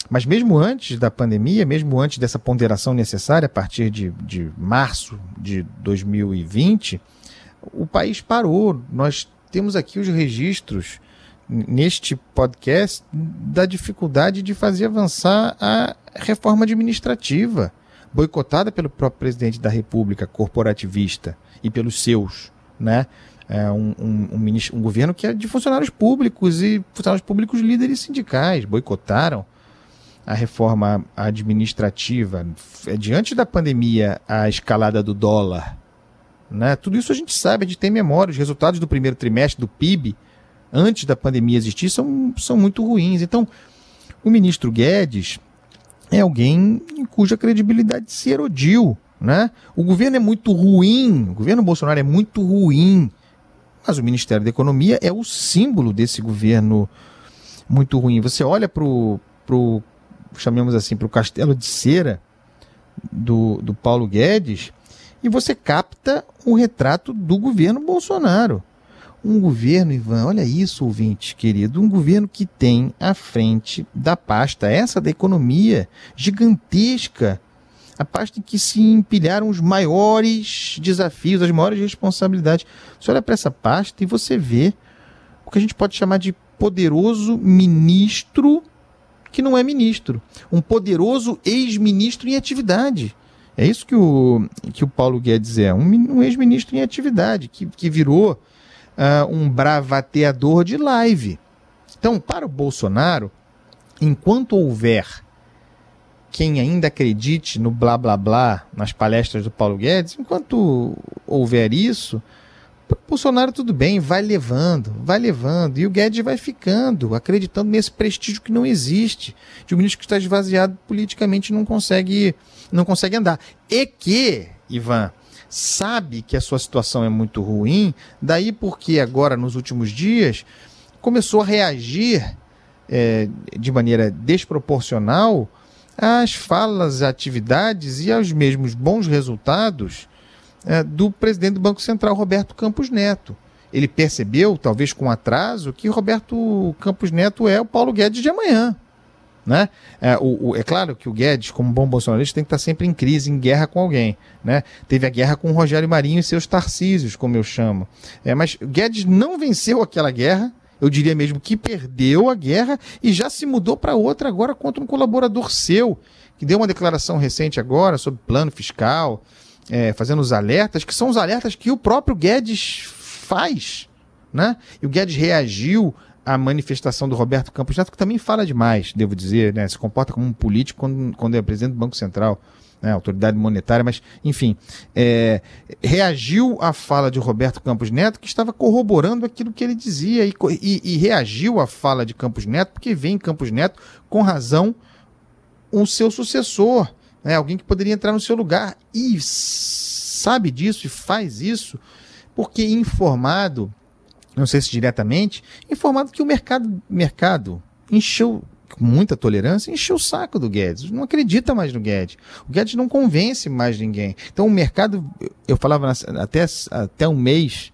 mas mesmo antes da pandemia, mesmo antes dessa ponderação necessária, a partir de, de março de 2020, o país parou. Nós temos aqui os registros neste podcast da dificuldade de fazer avançar a reforma administrativa. boicotada pelo próprio presidente da República, corporativista, e pelos seus, né? É um, um, um, um governo que é de funcionários públicos e funcionários públicos líderes sindicais boicotaram a reforma administrativa. É, diante da pandemia, a escalada do dólar, né? Tudo isso a gente sabe, gente tem memória. Os resultados do primeiro trimestre do PIB, antes da pandemia existir, são, são muito ruins. Então, o ministro Guedes é alguém cuja credibilidade se erodiu. Né? O governo é muito ruim, o governo Bolsonaro é muito ruim, mas o Ministério da Economia é o símbolo desse governo muito ruim. Você olha para o, chamemos assim, para o castelo de cera do, do Paulo Guedes e você capta o retrato do governo Bolsonaro. Um governo, Ivan, olha isso, ouvinte querido, um governo que tem à frente da pasta, essa da economia, gigantesca, a pasta em que se empilharam os maiores desafios, as maiores responsabilidades. Você olha para essa pasta e você vê o que a gente pode chamar de poderoso ministro que não é ministro. Um poderoso ex-ministro em atividade. É isso que o, que o Paulo Guedes é, um, um ex-ministro em atividade, que, que virou uh, um bravateador de live. Então, para o Bolsonaro, enquanto houver quem ainda acredite no blá blá blá nas palestras do Paulo Guedes, enquanto houver isso, Bolsonaro tudo bem, vai levando, vai levando, e o Guedes vai ficando, acreditando nesse prestígio que não existe, de um ministro que está esvaziado politicamente não consegue, não consegue andar. E que, Ivan, sabe que a sua situação é muito ruim, daí porque agora, nos últimos dias, começou a reagir é, de maneira desproporcional às falas, atividades e aos mesmos bons resultados é, do presidente do Banco Central, Roberto Campos Neto. Ele percebeu, talvez com atraso, que Roberto Campos Neto é o Paulo Guedes de amanhã. Né? É, o, o, é, claro que o Guedes, como bom bolsonarista, tem que estar sempre em crise, em guerra com alguém. Né? Teve a guerra com o Rogério Marinho e seus Tarcísios, como eu chamo. É, mas Guedes não venceu aquela guerra, eu diria mesmo que perdeu a guerra e já se mudou para outra agora contra um colaborador seu, que deu uma declaração recente agora sobre plano fiscal, é, fazendo os alertas, que são os alertas que o próprio Guedes faz. Né? E o Guedes reagiu a manifestação do Roberto Campos Neto, que também fala demais, devo dizer, né? se comporta como um político quando, quando é presidente do Banco Central, né? autoridade monetária, mas, enfim, é, reagiu à fala de Roberto Campos Neto, que estava corroborando aquilo que ele dizia, e, e, e reagiu à fala de Campos Neto, porque vê em Campos Neto, com razão, o seu sucessor, né? alguém que poderia entrar no seu lugar, e sabe disso e faz isso, porque informado não sei se diretamente, informado que o mercado, mercado encheu com muita tolerância, encheu o saco do Guedes. Não acredita mais no Guedes. O Guedes não convence mais ninguém. Então o mercado, eu falava até, até um mês,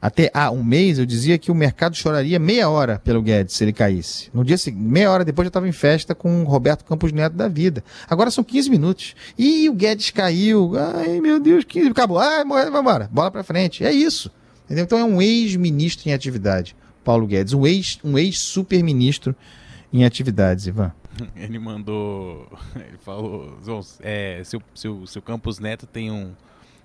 até há um mês eu dizia que o mercado choraria meia hora pelo Guedes se ele caísse. No dia seguinte, meia hora depois eu estava em festa com o Roberto Campos Neto da vida. Agora são 15 minutos. E o Guedes caiu. Ai, meu Deus, 15. Acabou. Ah, vamos embora. Bola para frente. É isso. Entendeu? Então é um ex-ministro em atividade, Paulo Guedes, um ex um ex-super-ministro em atividades, Ivan. Ele mandou, <laughs> ele falou, é, se, o, se, o, se o Campos Neto tem um,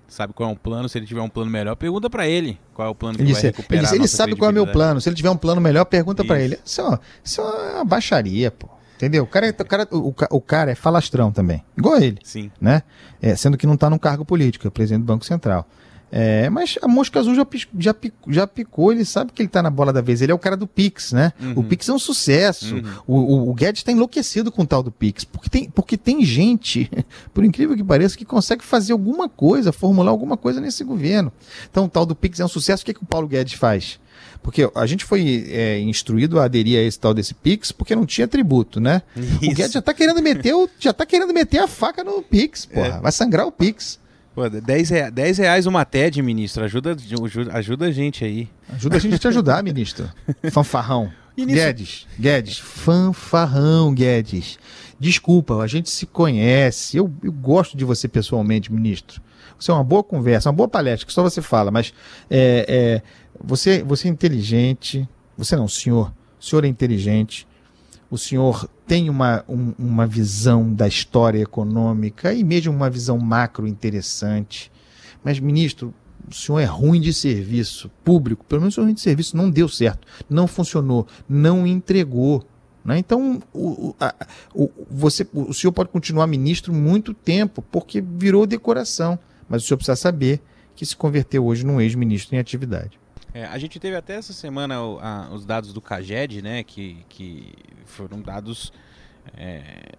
sabe qual é um plano, se ele tiver um plano melhor, pergunta para ele qual é o plano que ele vai recuperar Ele, ele sabe qual é o meu plano, se ele tiver um plano melhor, pergunta para ele. Isso, é isso é uma baixaria, pô. Entendeu? O cara, é, o, cara, o, o, cara é falastrão também, igual ele. Sim. Né? É, sendo que não está num cargo político, é presidente do Banco Central. É, mas a mosca azul já, já, picou, já picou, ele sabe que ele tá na bola da vez. Ele é o cara do Pix, né? Uhum. O Pix é um sucesso. Uhum. O, o, o, Guedes tá enlouquecido com o tal do Pix. Porque tem, porque tem gente, <laughs> por incrível que pareça, que consegue fazer alguma coisa, formular alguma coisa nesse governo. Então o tal do Pix é um sucesso. O que, é que o Paulo Guedes faz? Porque a gente foi é, instruído a aderir a esse tal desse Pix porque não tinha tributo, né? Isso. O Guedes já tá querendo meter o, já tá querendo meter a faca no Pix, porra. É. Vai sangrar o Pix. Pô, 10, reais, 10 reais uma TED, ministro. Ajuda, ajuda a gente aí. Ajuda a gente a te ajudar, ministro. <laughs> Fanfarrão. Guedes, Guedes, fanfarrão, Guedes. Desculpa, a gente se conhece. Eu, eu gosto de você pessoalmente, ministro. Você é uma boa conversa, uma boa palestra, que só você fala, mas é, é, você, você é inteligente. Você não, senhor. O senhor é inteligente. O senhor tem uma, um, uma visão da história econômica e mesmo uma visão macro interessante. Mas, ministro, o senhor é ruim de serviço público, pelo menos o ruim de serviço não deu certo, não funcionou, não entregou. Né? Então, o, a, o, você, o senhor pode continuar ministro muito tempo, porque virou decoração. Mas o senhor precisa saber que se converteu hoje num ex-ministro em atividade. É, a gente teve até essa semana a, os dados do CAGED, né, que, que foram dados. É,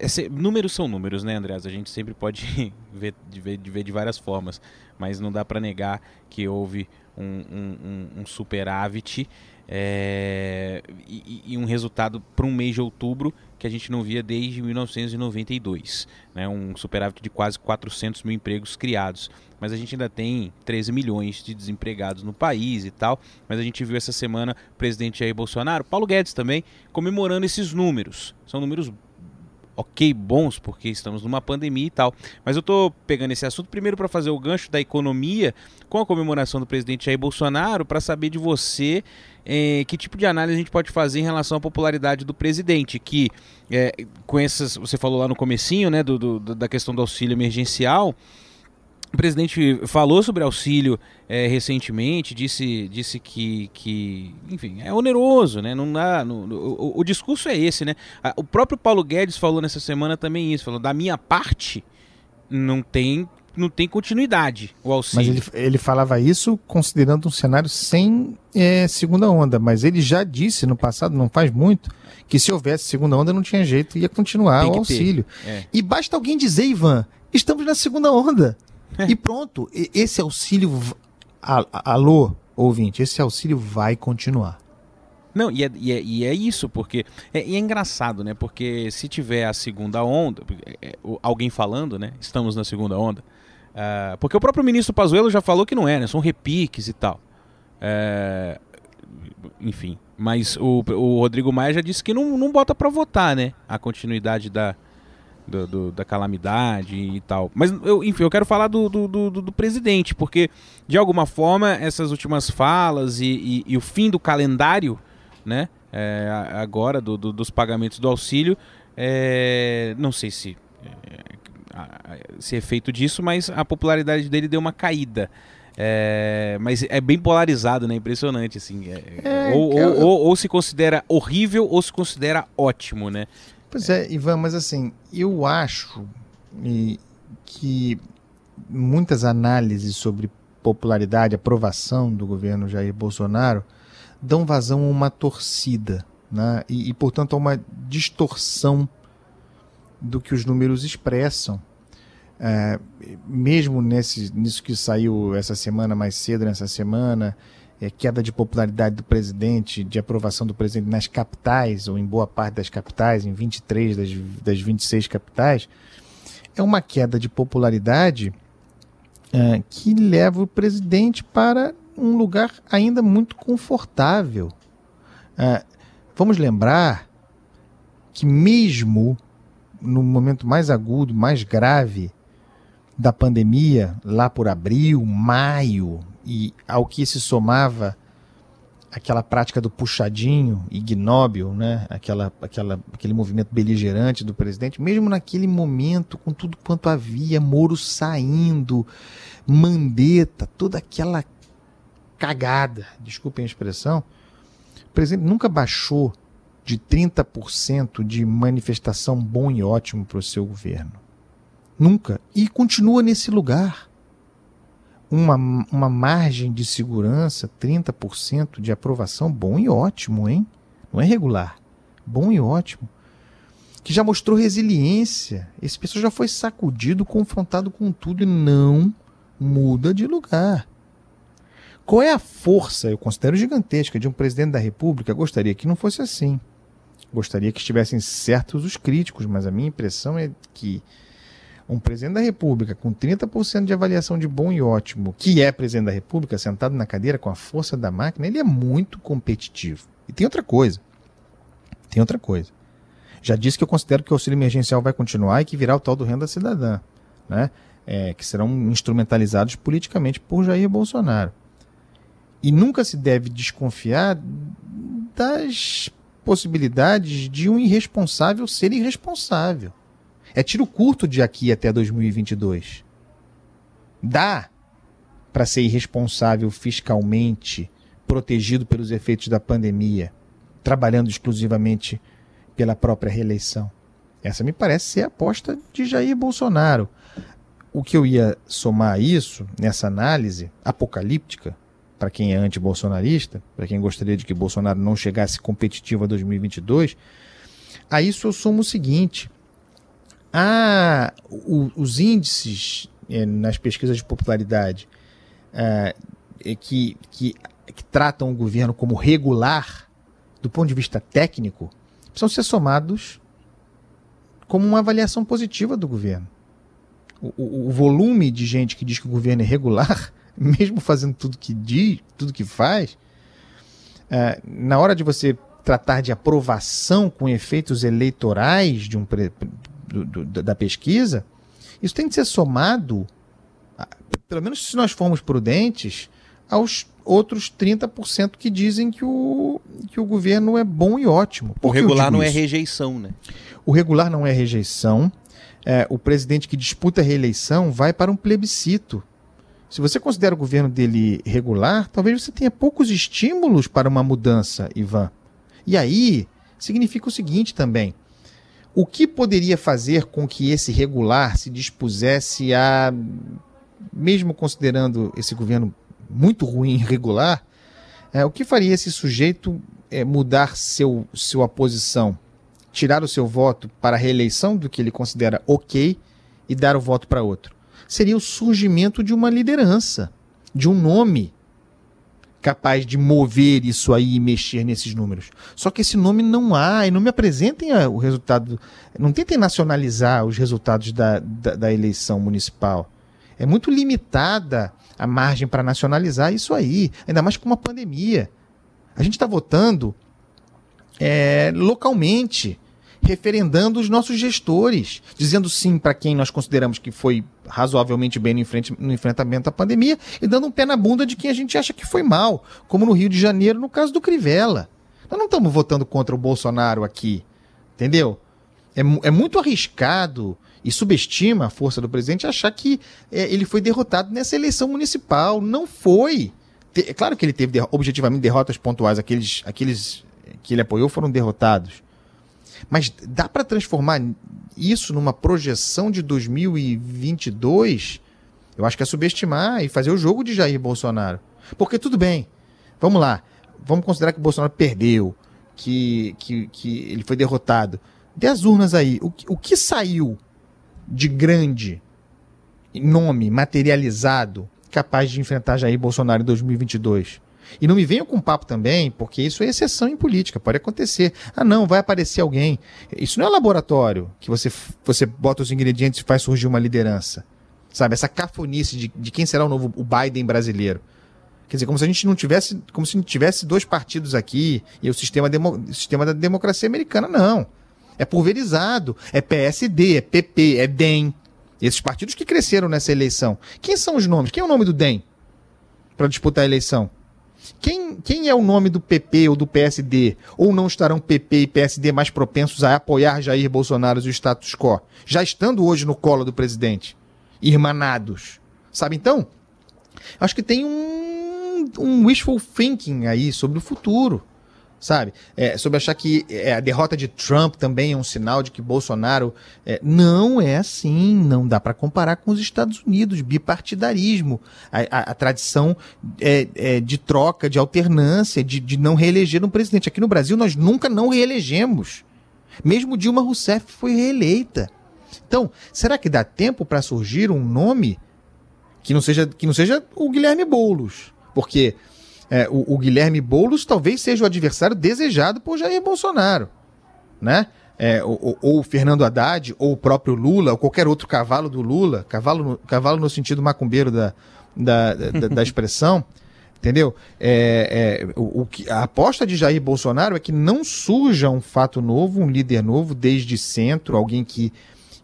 esse, números são números, né, Andreas? A gente sempre pode <laughs> ver, ver, ver de várias formas, mas não dá para negar que houve um, um, um superávit é, e, e, um resultado para um mês de outubro que a gente não via desde 1992, né? um superávit de quase 400 mil empregos criados. Mas a gente ainda tem 13 milhões de desempregados no país e tal. Mas a gente viu essa semana o presidente Jair Bolsonaro, Paulo Guedes também, comemorando esses números. São números ok bons, porque estamos numa pandemia e tal. Mas eu estou pegando esse assunto primeiro para fazer o gancho da economia com a comemoração do presidente Jair Bolsonaro, para saber de você é, que tipo de análise a gente pode fazer em relação à popularidade do presidente, que é, com essas, você falou lá no comecinho, né, do, do, da questão do auxílio emergencial, o presidente falou sobre auxílio é, recentemente, disse, disse que, que, enfim, é oneroso, né? Não dá, no, o, o, discurso é esse, né? O próprio Paulo Guedes falou nessa semana também isso, falou da minha parte não tem não tem continuidade o auxílio. Mas ele, ele falava isso considerando um cenário sem é, segunda onda, mas ele já disse no passado, não faz muito, que se houvesse segunda onda não tinha jeito, ia continuar o auxílio. É. E basta alguém dizer, Ivan, estamos na segunda onda. É. E pronto, esse auxílio. Alô, ouvinte, esse auxílio vai continuar. Não, e é, e é, e é isso, porque. É, e é engraçado, né? Porque se tiver a segunda onda, é, é, alguém falando, né? Estamos na segunda onda. Uh, porque o próprio ministro Pazuello já falou que não é, né? São repiques e tal. Uh, enfim. Mas o, o Rodrigo Maia já disse que não, não bota para votar, né? A continuidade da, do, do, da calamidade e tal. Mas, eu, enfim, eu quero falar do, do, presidente, porque, de alguma forma, essas últimas falas e, e, e o fim do calendário, né, é, agora, do, dos pagamentos do auxílio, é, não sei se, é, se é feito disso, mas a popularidade dele deu uma caída. É, mas é bem polarizado, né? Impressionante, assim. É, é ou, ou, ou, ou, se considera horrível ou se considera ótimo, né? Pois é, Ivan, mas assim, eu acho que muitas análises sobre popularidade, aprovação do governo Jair Bolsonaro dão vazão a uma torcida, né? e, e portanto a uma distorção do que os números expressam. É, mesmo nesse, nisso que saiu essa semana, mais cedo nessa semana, é, queda de popularidade do presidente, de aprovação do presidente nas capitais, ou em boa parte das capitais, em 23 das, das 26 capitais, é uma queda de popularidade é, que leva o presidente para um lugar ainda muito confortável. É, vamos lembrar que, mesmo no momento mais agudo, mais grave da pandemia, lá por abril, maio e ao que se somava aquela prática do puxadinho ignóbil, né? aquela, aquela, aquele movimento beligerante do presidente, mesmo naquele momento, com tudo quanto havia, Moro saindo, Mandetta, toda aquela cagada, desculpem a expressão, o presidente nunca baixou de 30% de manifestação bom e ótimo para o seu governo. Nunca. E continua nesse lugar uma, uma margem de segurança, 30% de aprovação, bom e ótimo, hein? Não é regular. Bom e ótimo. Que já mostrou resiliência. Esse pessoal já foi sacudido, confrontado com tudo e não muda de lugar. Qual é a força, eu considero gigantesca, de um presidente da República? Gostaria que não fosse assim. Gostaria que estivessem certos os críticos, mas a minha impressão é que um presidente da República com 30% de avaliação de bom e ótimo, que é presidente da República, sentado na cadeira com a força da máquina, ele é muito competitivo. E tem outra coisa. Tem outra coisa. Já disse que eu considero que o auxílio emergencial vai continuar e que virá o tal do renda cidadã, né? É, que serão instrumentalizados politicamente por Jair Bolsonaro. E nunca se deve desconfiar das possibilidades de um irresponsável ser irresponsável. É tiro curto de aqui até 2022. Dá para ser irresponsável fiscalmente, protegido pelos efeitos da pandemia, trabalhando exclusivamente pela própria reeleição. Essa me parece ser a aposta de Jair Bolsonaro. O que eu ia somar a isso, nessa análise apocalíptica, para quem é anti-bolsonarista, para quem gostaria de que Bolsonaro não chegasse competitivo a 2022, a isso eu somo o seguinte: a, o, os índices é, nas pesquisas de popularidade é, que, que, que tratam o governo como regular, do ponto de vista técnico, precisam ser somados como uma avaliação positiva do governo. O, o, o, volume de gente que diz que o governo é regular <laughs> mesmo fazendo tudo que diz, tudo que faz, é, na hora de você tratar de aprovação com efeitos eleitorais de um do, do, da pesquisa, isso tem que ser somado, pelo menos se nós formos prudentes, aos outros 30% que dizem que o, que o governo é bom e ótimo. o regular não é isso? é rejeição, né? O regular não é rejeição. É, o presidente que disputa a reeleição vai para um plebiscito. Se você considera o governo dele regular, talvez você tenha poucos estímulos para uma mudança, Ivan. E aí significa o seguinte também: o que poderia fazer com que esse regular se dispusesse a, mesmo considerando esse governo muito ruim e irregular, é, o que faria esse sujeito é, mudar seu, sua posição, tirar o seu voto para a reeleição do que ele considera ok e dar o voto para outro? seria o surgimento de uma liderança, de um nome capaz de mover isso aí e mexer nesses números. Só que esse nome não há, e não me apresentem o resultado, não tentem nacionalizar os resultados da, da, da eleição municipal. É muito limitada a margem para nacionalizar isso aí, ainda mais com uma pandemia. A gente está votando é, localmente referendando os nossos gestores, dizendo sim para quem nós consideramos que foi razoavelmente bem no, enfrente, no, enfrentamento da pandemia e dando um pé na bunda de quem a gente acha que foi mal, como no Rio de Janeiro, no caso do Crivella. Nós não estamos votando contra o Bolsonaro aqui, entendeu? É, é muito arriscado e subestima a força do presidente achar que é, ele foi derrotado nessa eleição municipal. Não foi. É claro que ele teve objetivamente derrotas pontuais, aqueles, aqueles que ele apoiou foram derrotados. Mas dá para transformar isso numa projeção de 2022? Eu acho que é subestimar e fazer o jogo de Jair Bolsonaro. Porque tudo bem, vamos lá, vamos considerar que o Bolsonaro perdeu, que, que, que ele foi derrotado. Dê as urnas aí. O, o que saiu de grande nome materializado capaz de enfrentar Jair Bolsonaro em 2022? E não me venham com papo também, porque isso é exceção em política, pode acontecer. Ah, não, vai aparecer alguém. Isso não é laboratório, que você, você bota os ingredientes e faz surgir uma liderança. Sabe, essa cafonice de, de quem será o novo o Biden brasileiro. Quer dizer, como se a gente não tivesse, como se gente tivesse dois partidos aqui e o sistema, demo, sistema da democracia americana, não. É pulverizado, é PSD, é PP, é DEM. Esses partidos que cresceram nessa eleição. Quem são os nomes? Quem é o nome do DEM para disputar a eleição? Quem, quem é o nome do PP ou do PSD? Ou não estarão PP e PSD mais propensos a apoiar Jair Bolsonaro e o status quo? Já estando hoje no colo do presidente. Irmanados. Sabe então? Acho que tem um, um wishful thinking aí sobre o futuro sabe? É, sobre achar que é, a derrota de Trump também é um sinal de que Bolsonaro. É, não é assim, não dá para comparar com os Estados Unidos, bipartidarismo, a, a, a tradição é, é, de troca, de alternância, de, de não reeleger um presidente. Aqui no Brasil nós nunca não reelegemos. Mesmo Dilma Rousseff foi reeleita. Então, será que dá tempo para surgir um nome que não seja, que não seja o Guilherme Boulos? Porque é, o, o, Guilherme Boulos talvez seja o adversário desejado por Jair Bolsonaro, né? É, ou, o Fernando Haddad, ou o próprio Lula, ou qualquer outro cavalo do Lula, cavalo no, cavalo no sentido macumbeiro da, da, da, da expressão, <laughs> entendeu? É, é, o, o, a aposta de Jair Bolsonaro é que não surja um fato novo, um líder novo, desde centro, alguém que,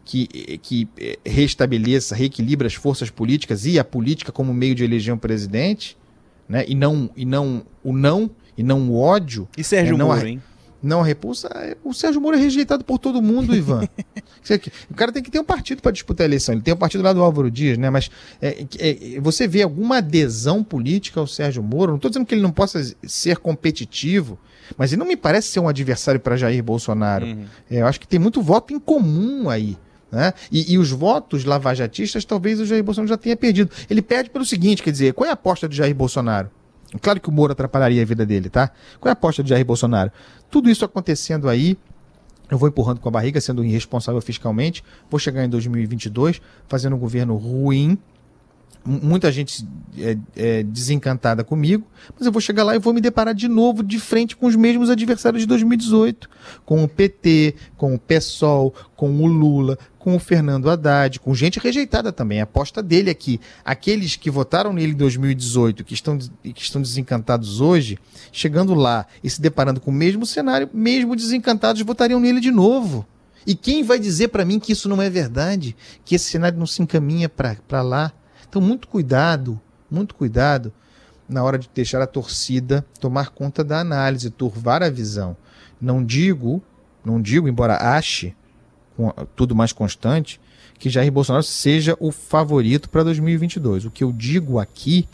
que, que é, restabeleça, reequilibra as forças políticas e a política como meio de eleger um presidente, né? E não, e não o não, e não o ódio. E Sérgio é, não Moro, a, hein? não a repulsa, é, o Sérgio Moro é rejeitado por todo mundo, Ivan. <laughs> o cara tem que ter um partido para disputar a eleição. Ele tem o um partido lá do Álvaro Dias, né? Mas é, é, você vê alguma adesão política ao Sérgio Moro? Não estou dizendo que ele não possa ser competitivo, mas ele não me parece ser um adversário para Jair Bolsonaro. Uhum. É, eu acho que tem muito voto em comum aí. Né? E, e, os votos lavajatistas talvez o Jair Bolsonaro já tenha perdido. Ele perde pelo seguinte, quer dizer, qual é a aposta do Jair Bolsonaro? Claro que o Moro atrapalharia a vida dele, tá? Qual é a aposta do Jair Bolsonaro? Tudo isso acontecendo aí, eu vou empurrando com a barriga, sendo irresponsável fiscalmente, vou chegar em 2022 fazendo um governo ruim, muita gente é, é, desencantada comigo, mas eu vou chegar lá e vou me deparar de novo de frente com os mesmos adversários de 2018, com o PT, com o PSOL, com o Lula, com o Fernando Haddad, com gente rejeitada também. A aposta dele aqui, é aqueles que votaram nele em 2018, que estão, que estão desencantados hoje, chegando lá e se deparando com o mesmo cenário, mesmo desencantados, votariam nele de novo. E quem vai dizer para mim que isso não é verdade? Que esse cenário não se encaminha para lá? Então, muito cuidado, muito cuidado na hora de deixar a torcida tomar conta da análise, turvar a visão. Não digo, não digo, embora ache tudo mais constante, que Jair Bolsonaro seja o favorito para 2022. O que eu digo aqui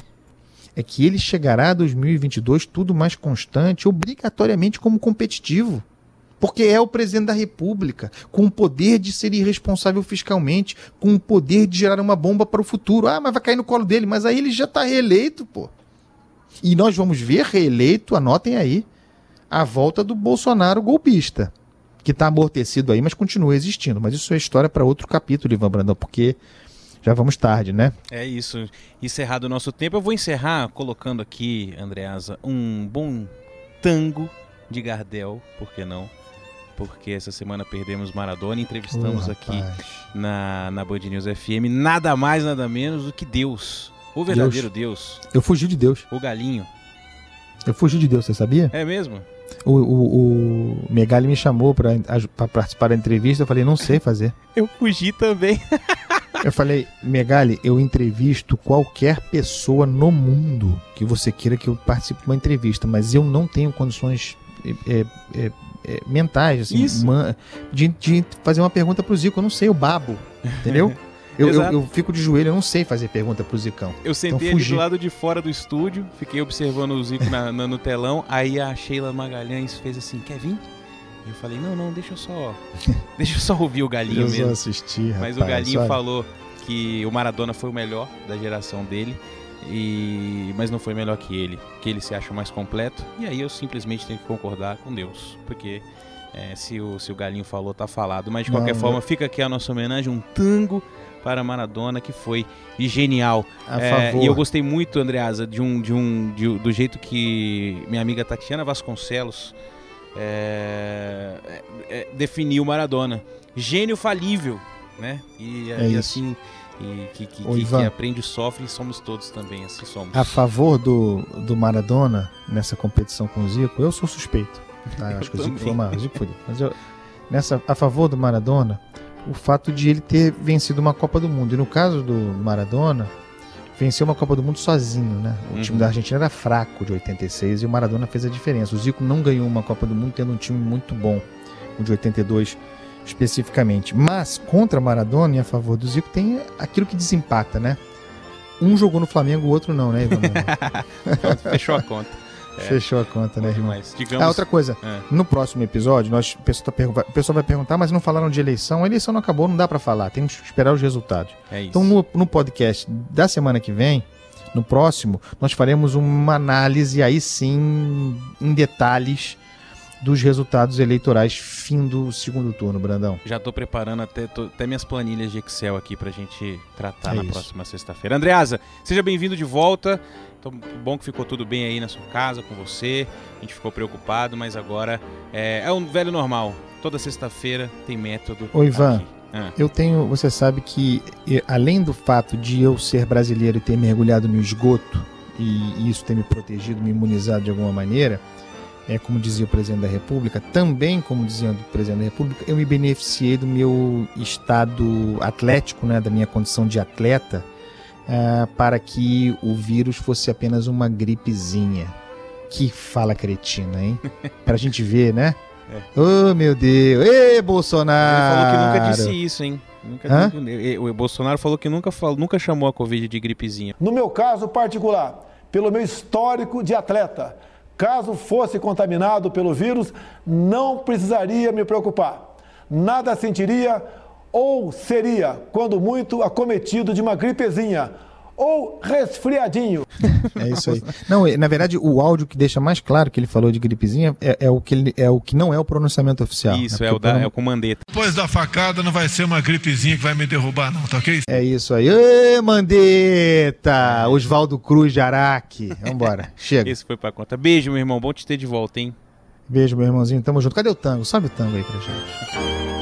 é que ele chegará a 2022 tudo mais constante, obrigatoriamente como competitivo. Porque é o presidente da República, com o poder de ser irresponsável fiscalmente, com o poder de gerar uma bomba para o futuro. Ah, mas vai cair no colo dele, mas aí ele já está reeleito, pô. E nós vamos ver reeleito, anotem aí, a volta do Bolsonaro golpista, que está amortecido aí, mas continua existindo. Mas isso é história para outro capítulo, Ivan Brandão, porque já vamos tarde, né? É isso. Encerrado o nosso tempo, eu vou encerrar colocando aqui, Andreasa, um bom tango de Gardel, por que não? Porque essa semana perdemos Maradona e entrevistamos oh, aqui na, na Band News FM nada mais, nada menos do que Deus. O verdadeiro Deus. Deus. Eu fugi de Deus. O galinho. Eu fugi de Deus, você sabia? É mesmo? O, o, o Megali me chamou para participar da entrevista, eu falei, não sei fazer. <laughs> eu fugi também. <laughs> eu falei, Megali, eu entrevisto qualquer pessoa no mundo que você queira que eu participe de uma entrevista, mas eu não tenho condições é, é, é, mentais, assim, man, de, de, fazer uma pergunta pro Zico. Eu não sei, o babo, entendeu? <laughs> Eu, eu, eu, fico de joelho, eu não sei fazer pergunta pro Zicão. Eu sentei então, do lado de fora do estúdio, fiquei observando o Zico na, na, no telão, aí a Sheila Magalhães fez assim, quer vir? Eu falei, não, não, deixa eu só. <laughs> deixa eu só ouvir o Galinho eu mesmo. assistir, Mas o Galinho falou que o Maradona foi o melhor da geração dele. E mas não foi melhor que ele, que ele se acha mais completo. E aí eu simplesmente tenho que concordar com Deus, porque é, se, o, se o Galinho falou, tá falado. Mas de qualquer não, forma, não. fica aqui a nossa homenagem, um tango para Maradona que foi genial. É, e eu gostei muito, Andreasa, de um, de um, de, do jeito que minha amiga Tatiana Vasconcelos é, é, é definiu Maradona. Gênio falível, né? E, é e assim e que, que, que, que aprende e sofre, somos todos também, assim somos. A favor do, do Maradona nessa competição com o Zico, eu sou suspeito. Tá? <laughs> Eu acho que o Zico foi uma. Zico foi, mas eu, nessa, a favor do Maradona, o fato de ele ter vencido uma Copa do Mundo. E no caso do Maradona, venceu uma Copa do Mundo sozinho, né? O uhum. time da Argentina era fraco de 86 e o Maradona fez a diferença. O Zico não ganhou uma Copa do Mundo tendo um time muito bom, o de 82 especificamente. Mas contra Maradona e a favor do Zico tem aquilo que desempata, né? Um jogou no Flamengo, o outro não, né, <laughs> Fechou a conta. <laughs> É. Fechou a conta, né, irmão? Mas, digamos... Ah, outra coisa, é. no próximo episódio, nós, o, pessoal tá, o pessoal vai perguntar, mas não falaram de eleição. A eleição não acabou, não dá para falar, tem que esperar os resultados. É então, no, no podcast da semana que vem, no próximo, nós faremos uma análise aí sim, em detalhes, dos resultados eleitorais fim do segundo turno, Brandão. Já estou preparando até, tô, até minhas planilhas de Excel aqui para a gente tratar é na isso. próxima sexta-feira. Andreasa, seja bem-vindo de volta. Então, bom que ficou tudo bem aí na sua casa com você. A gente ficou preocupado, mas agora é, é um velho normal. Toda sexta-feira tem método. Oi, Ivan. Ah. Eu tenho, você sabe que além do fato de eu ser brasileiro e ter mergulhado no esgoto e isso ter me protegido, me imunizado de alguma maneira, é, como dizia o presidente da República, também, como dizia o presidente da República, eu me beneficiei do meu estado atlético, né, da minha condição de atleta, uh, para que o vírus fosse apenas uma gripezinha. Que fala cretina, hein? <laughs> Para a gente ver, né? Ô, oh, meu Deus. Ê, Bolsonaro! Ele falou que nunca disse isso, hein? Nunca, o Bolsonaro falou que nunca, falou, nunca chamou a Covid de gripezinha. No meu caso particular, pelo meu histórico de atleta, caso fosse contaminado pelo vírus, não precisaria me preocupar. Nada sentiria ou seria, quando muito, acometido de uma gripezinha ou resfriadinho. É isso aí. Não, na verdade, o áudio que deixa mais claro que ele falou de gripezinha é, é o, que ele, é o que não é o pronunciamento oficial. Isso, né? é, o da, é o comandeta. Depois da facada não vai ser uma gripezinha que vai me derrubar, não, tá ok? É isso aí. Ê, Mandeta! Oswaldo Cruz de Araque. Vambora, <laughs> chega. Esse foi pra conta. Beijo, meu irmão. Bom te ter de volta, hein? Beijo, meu irmãozinho. Tamo junto. Cadê o tango? Sobe o tango aí pra gente.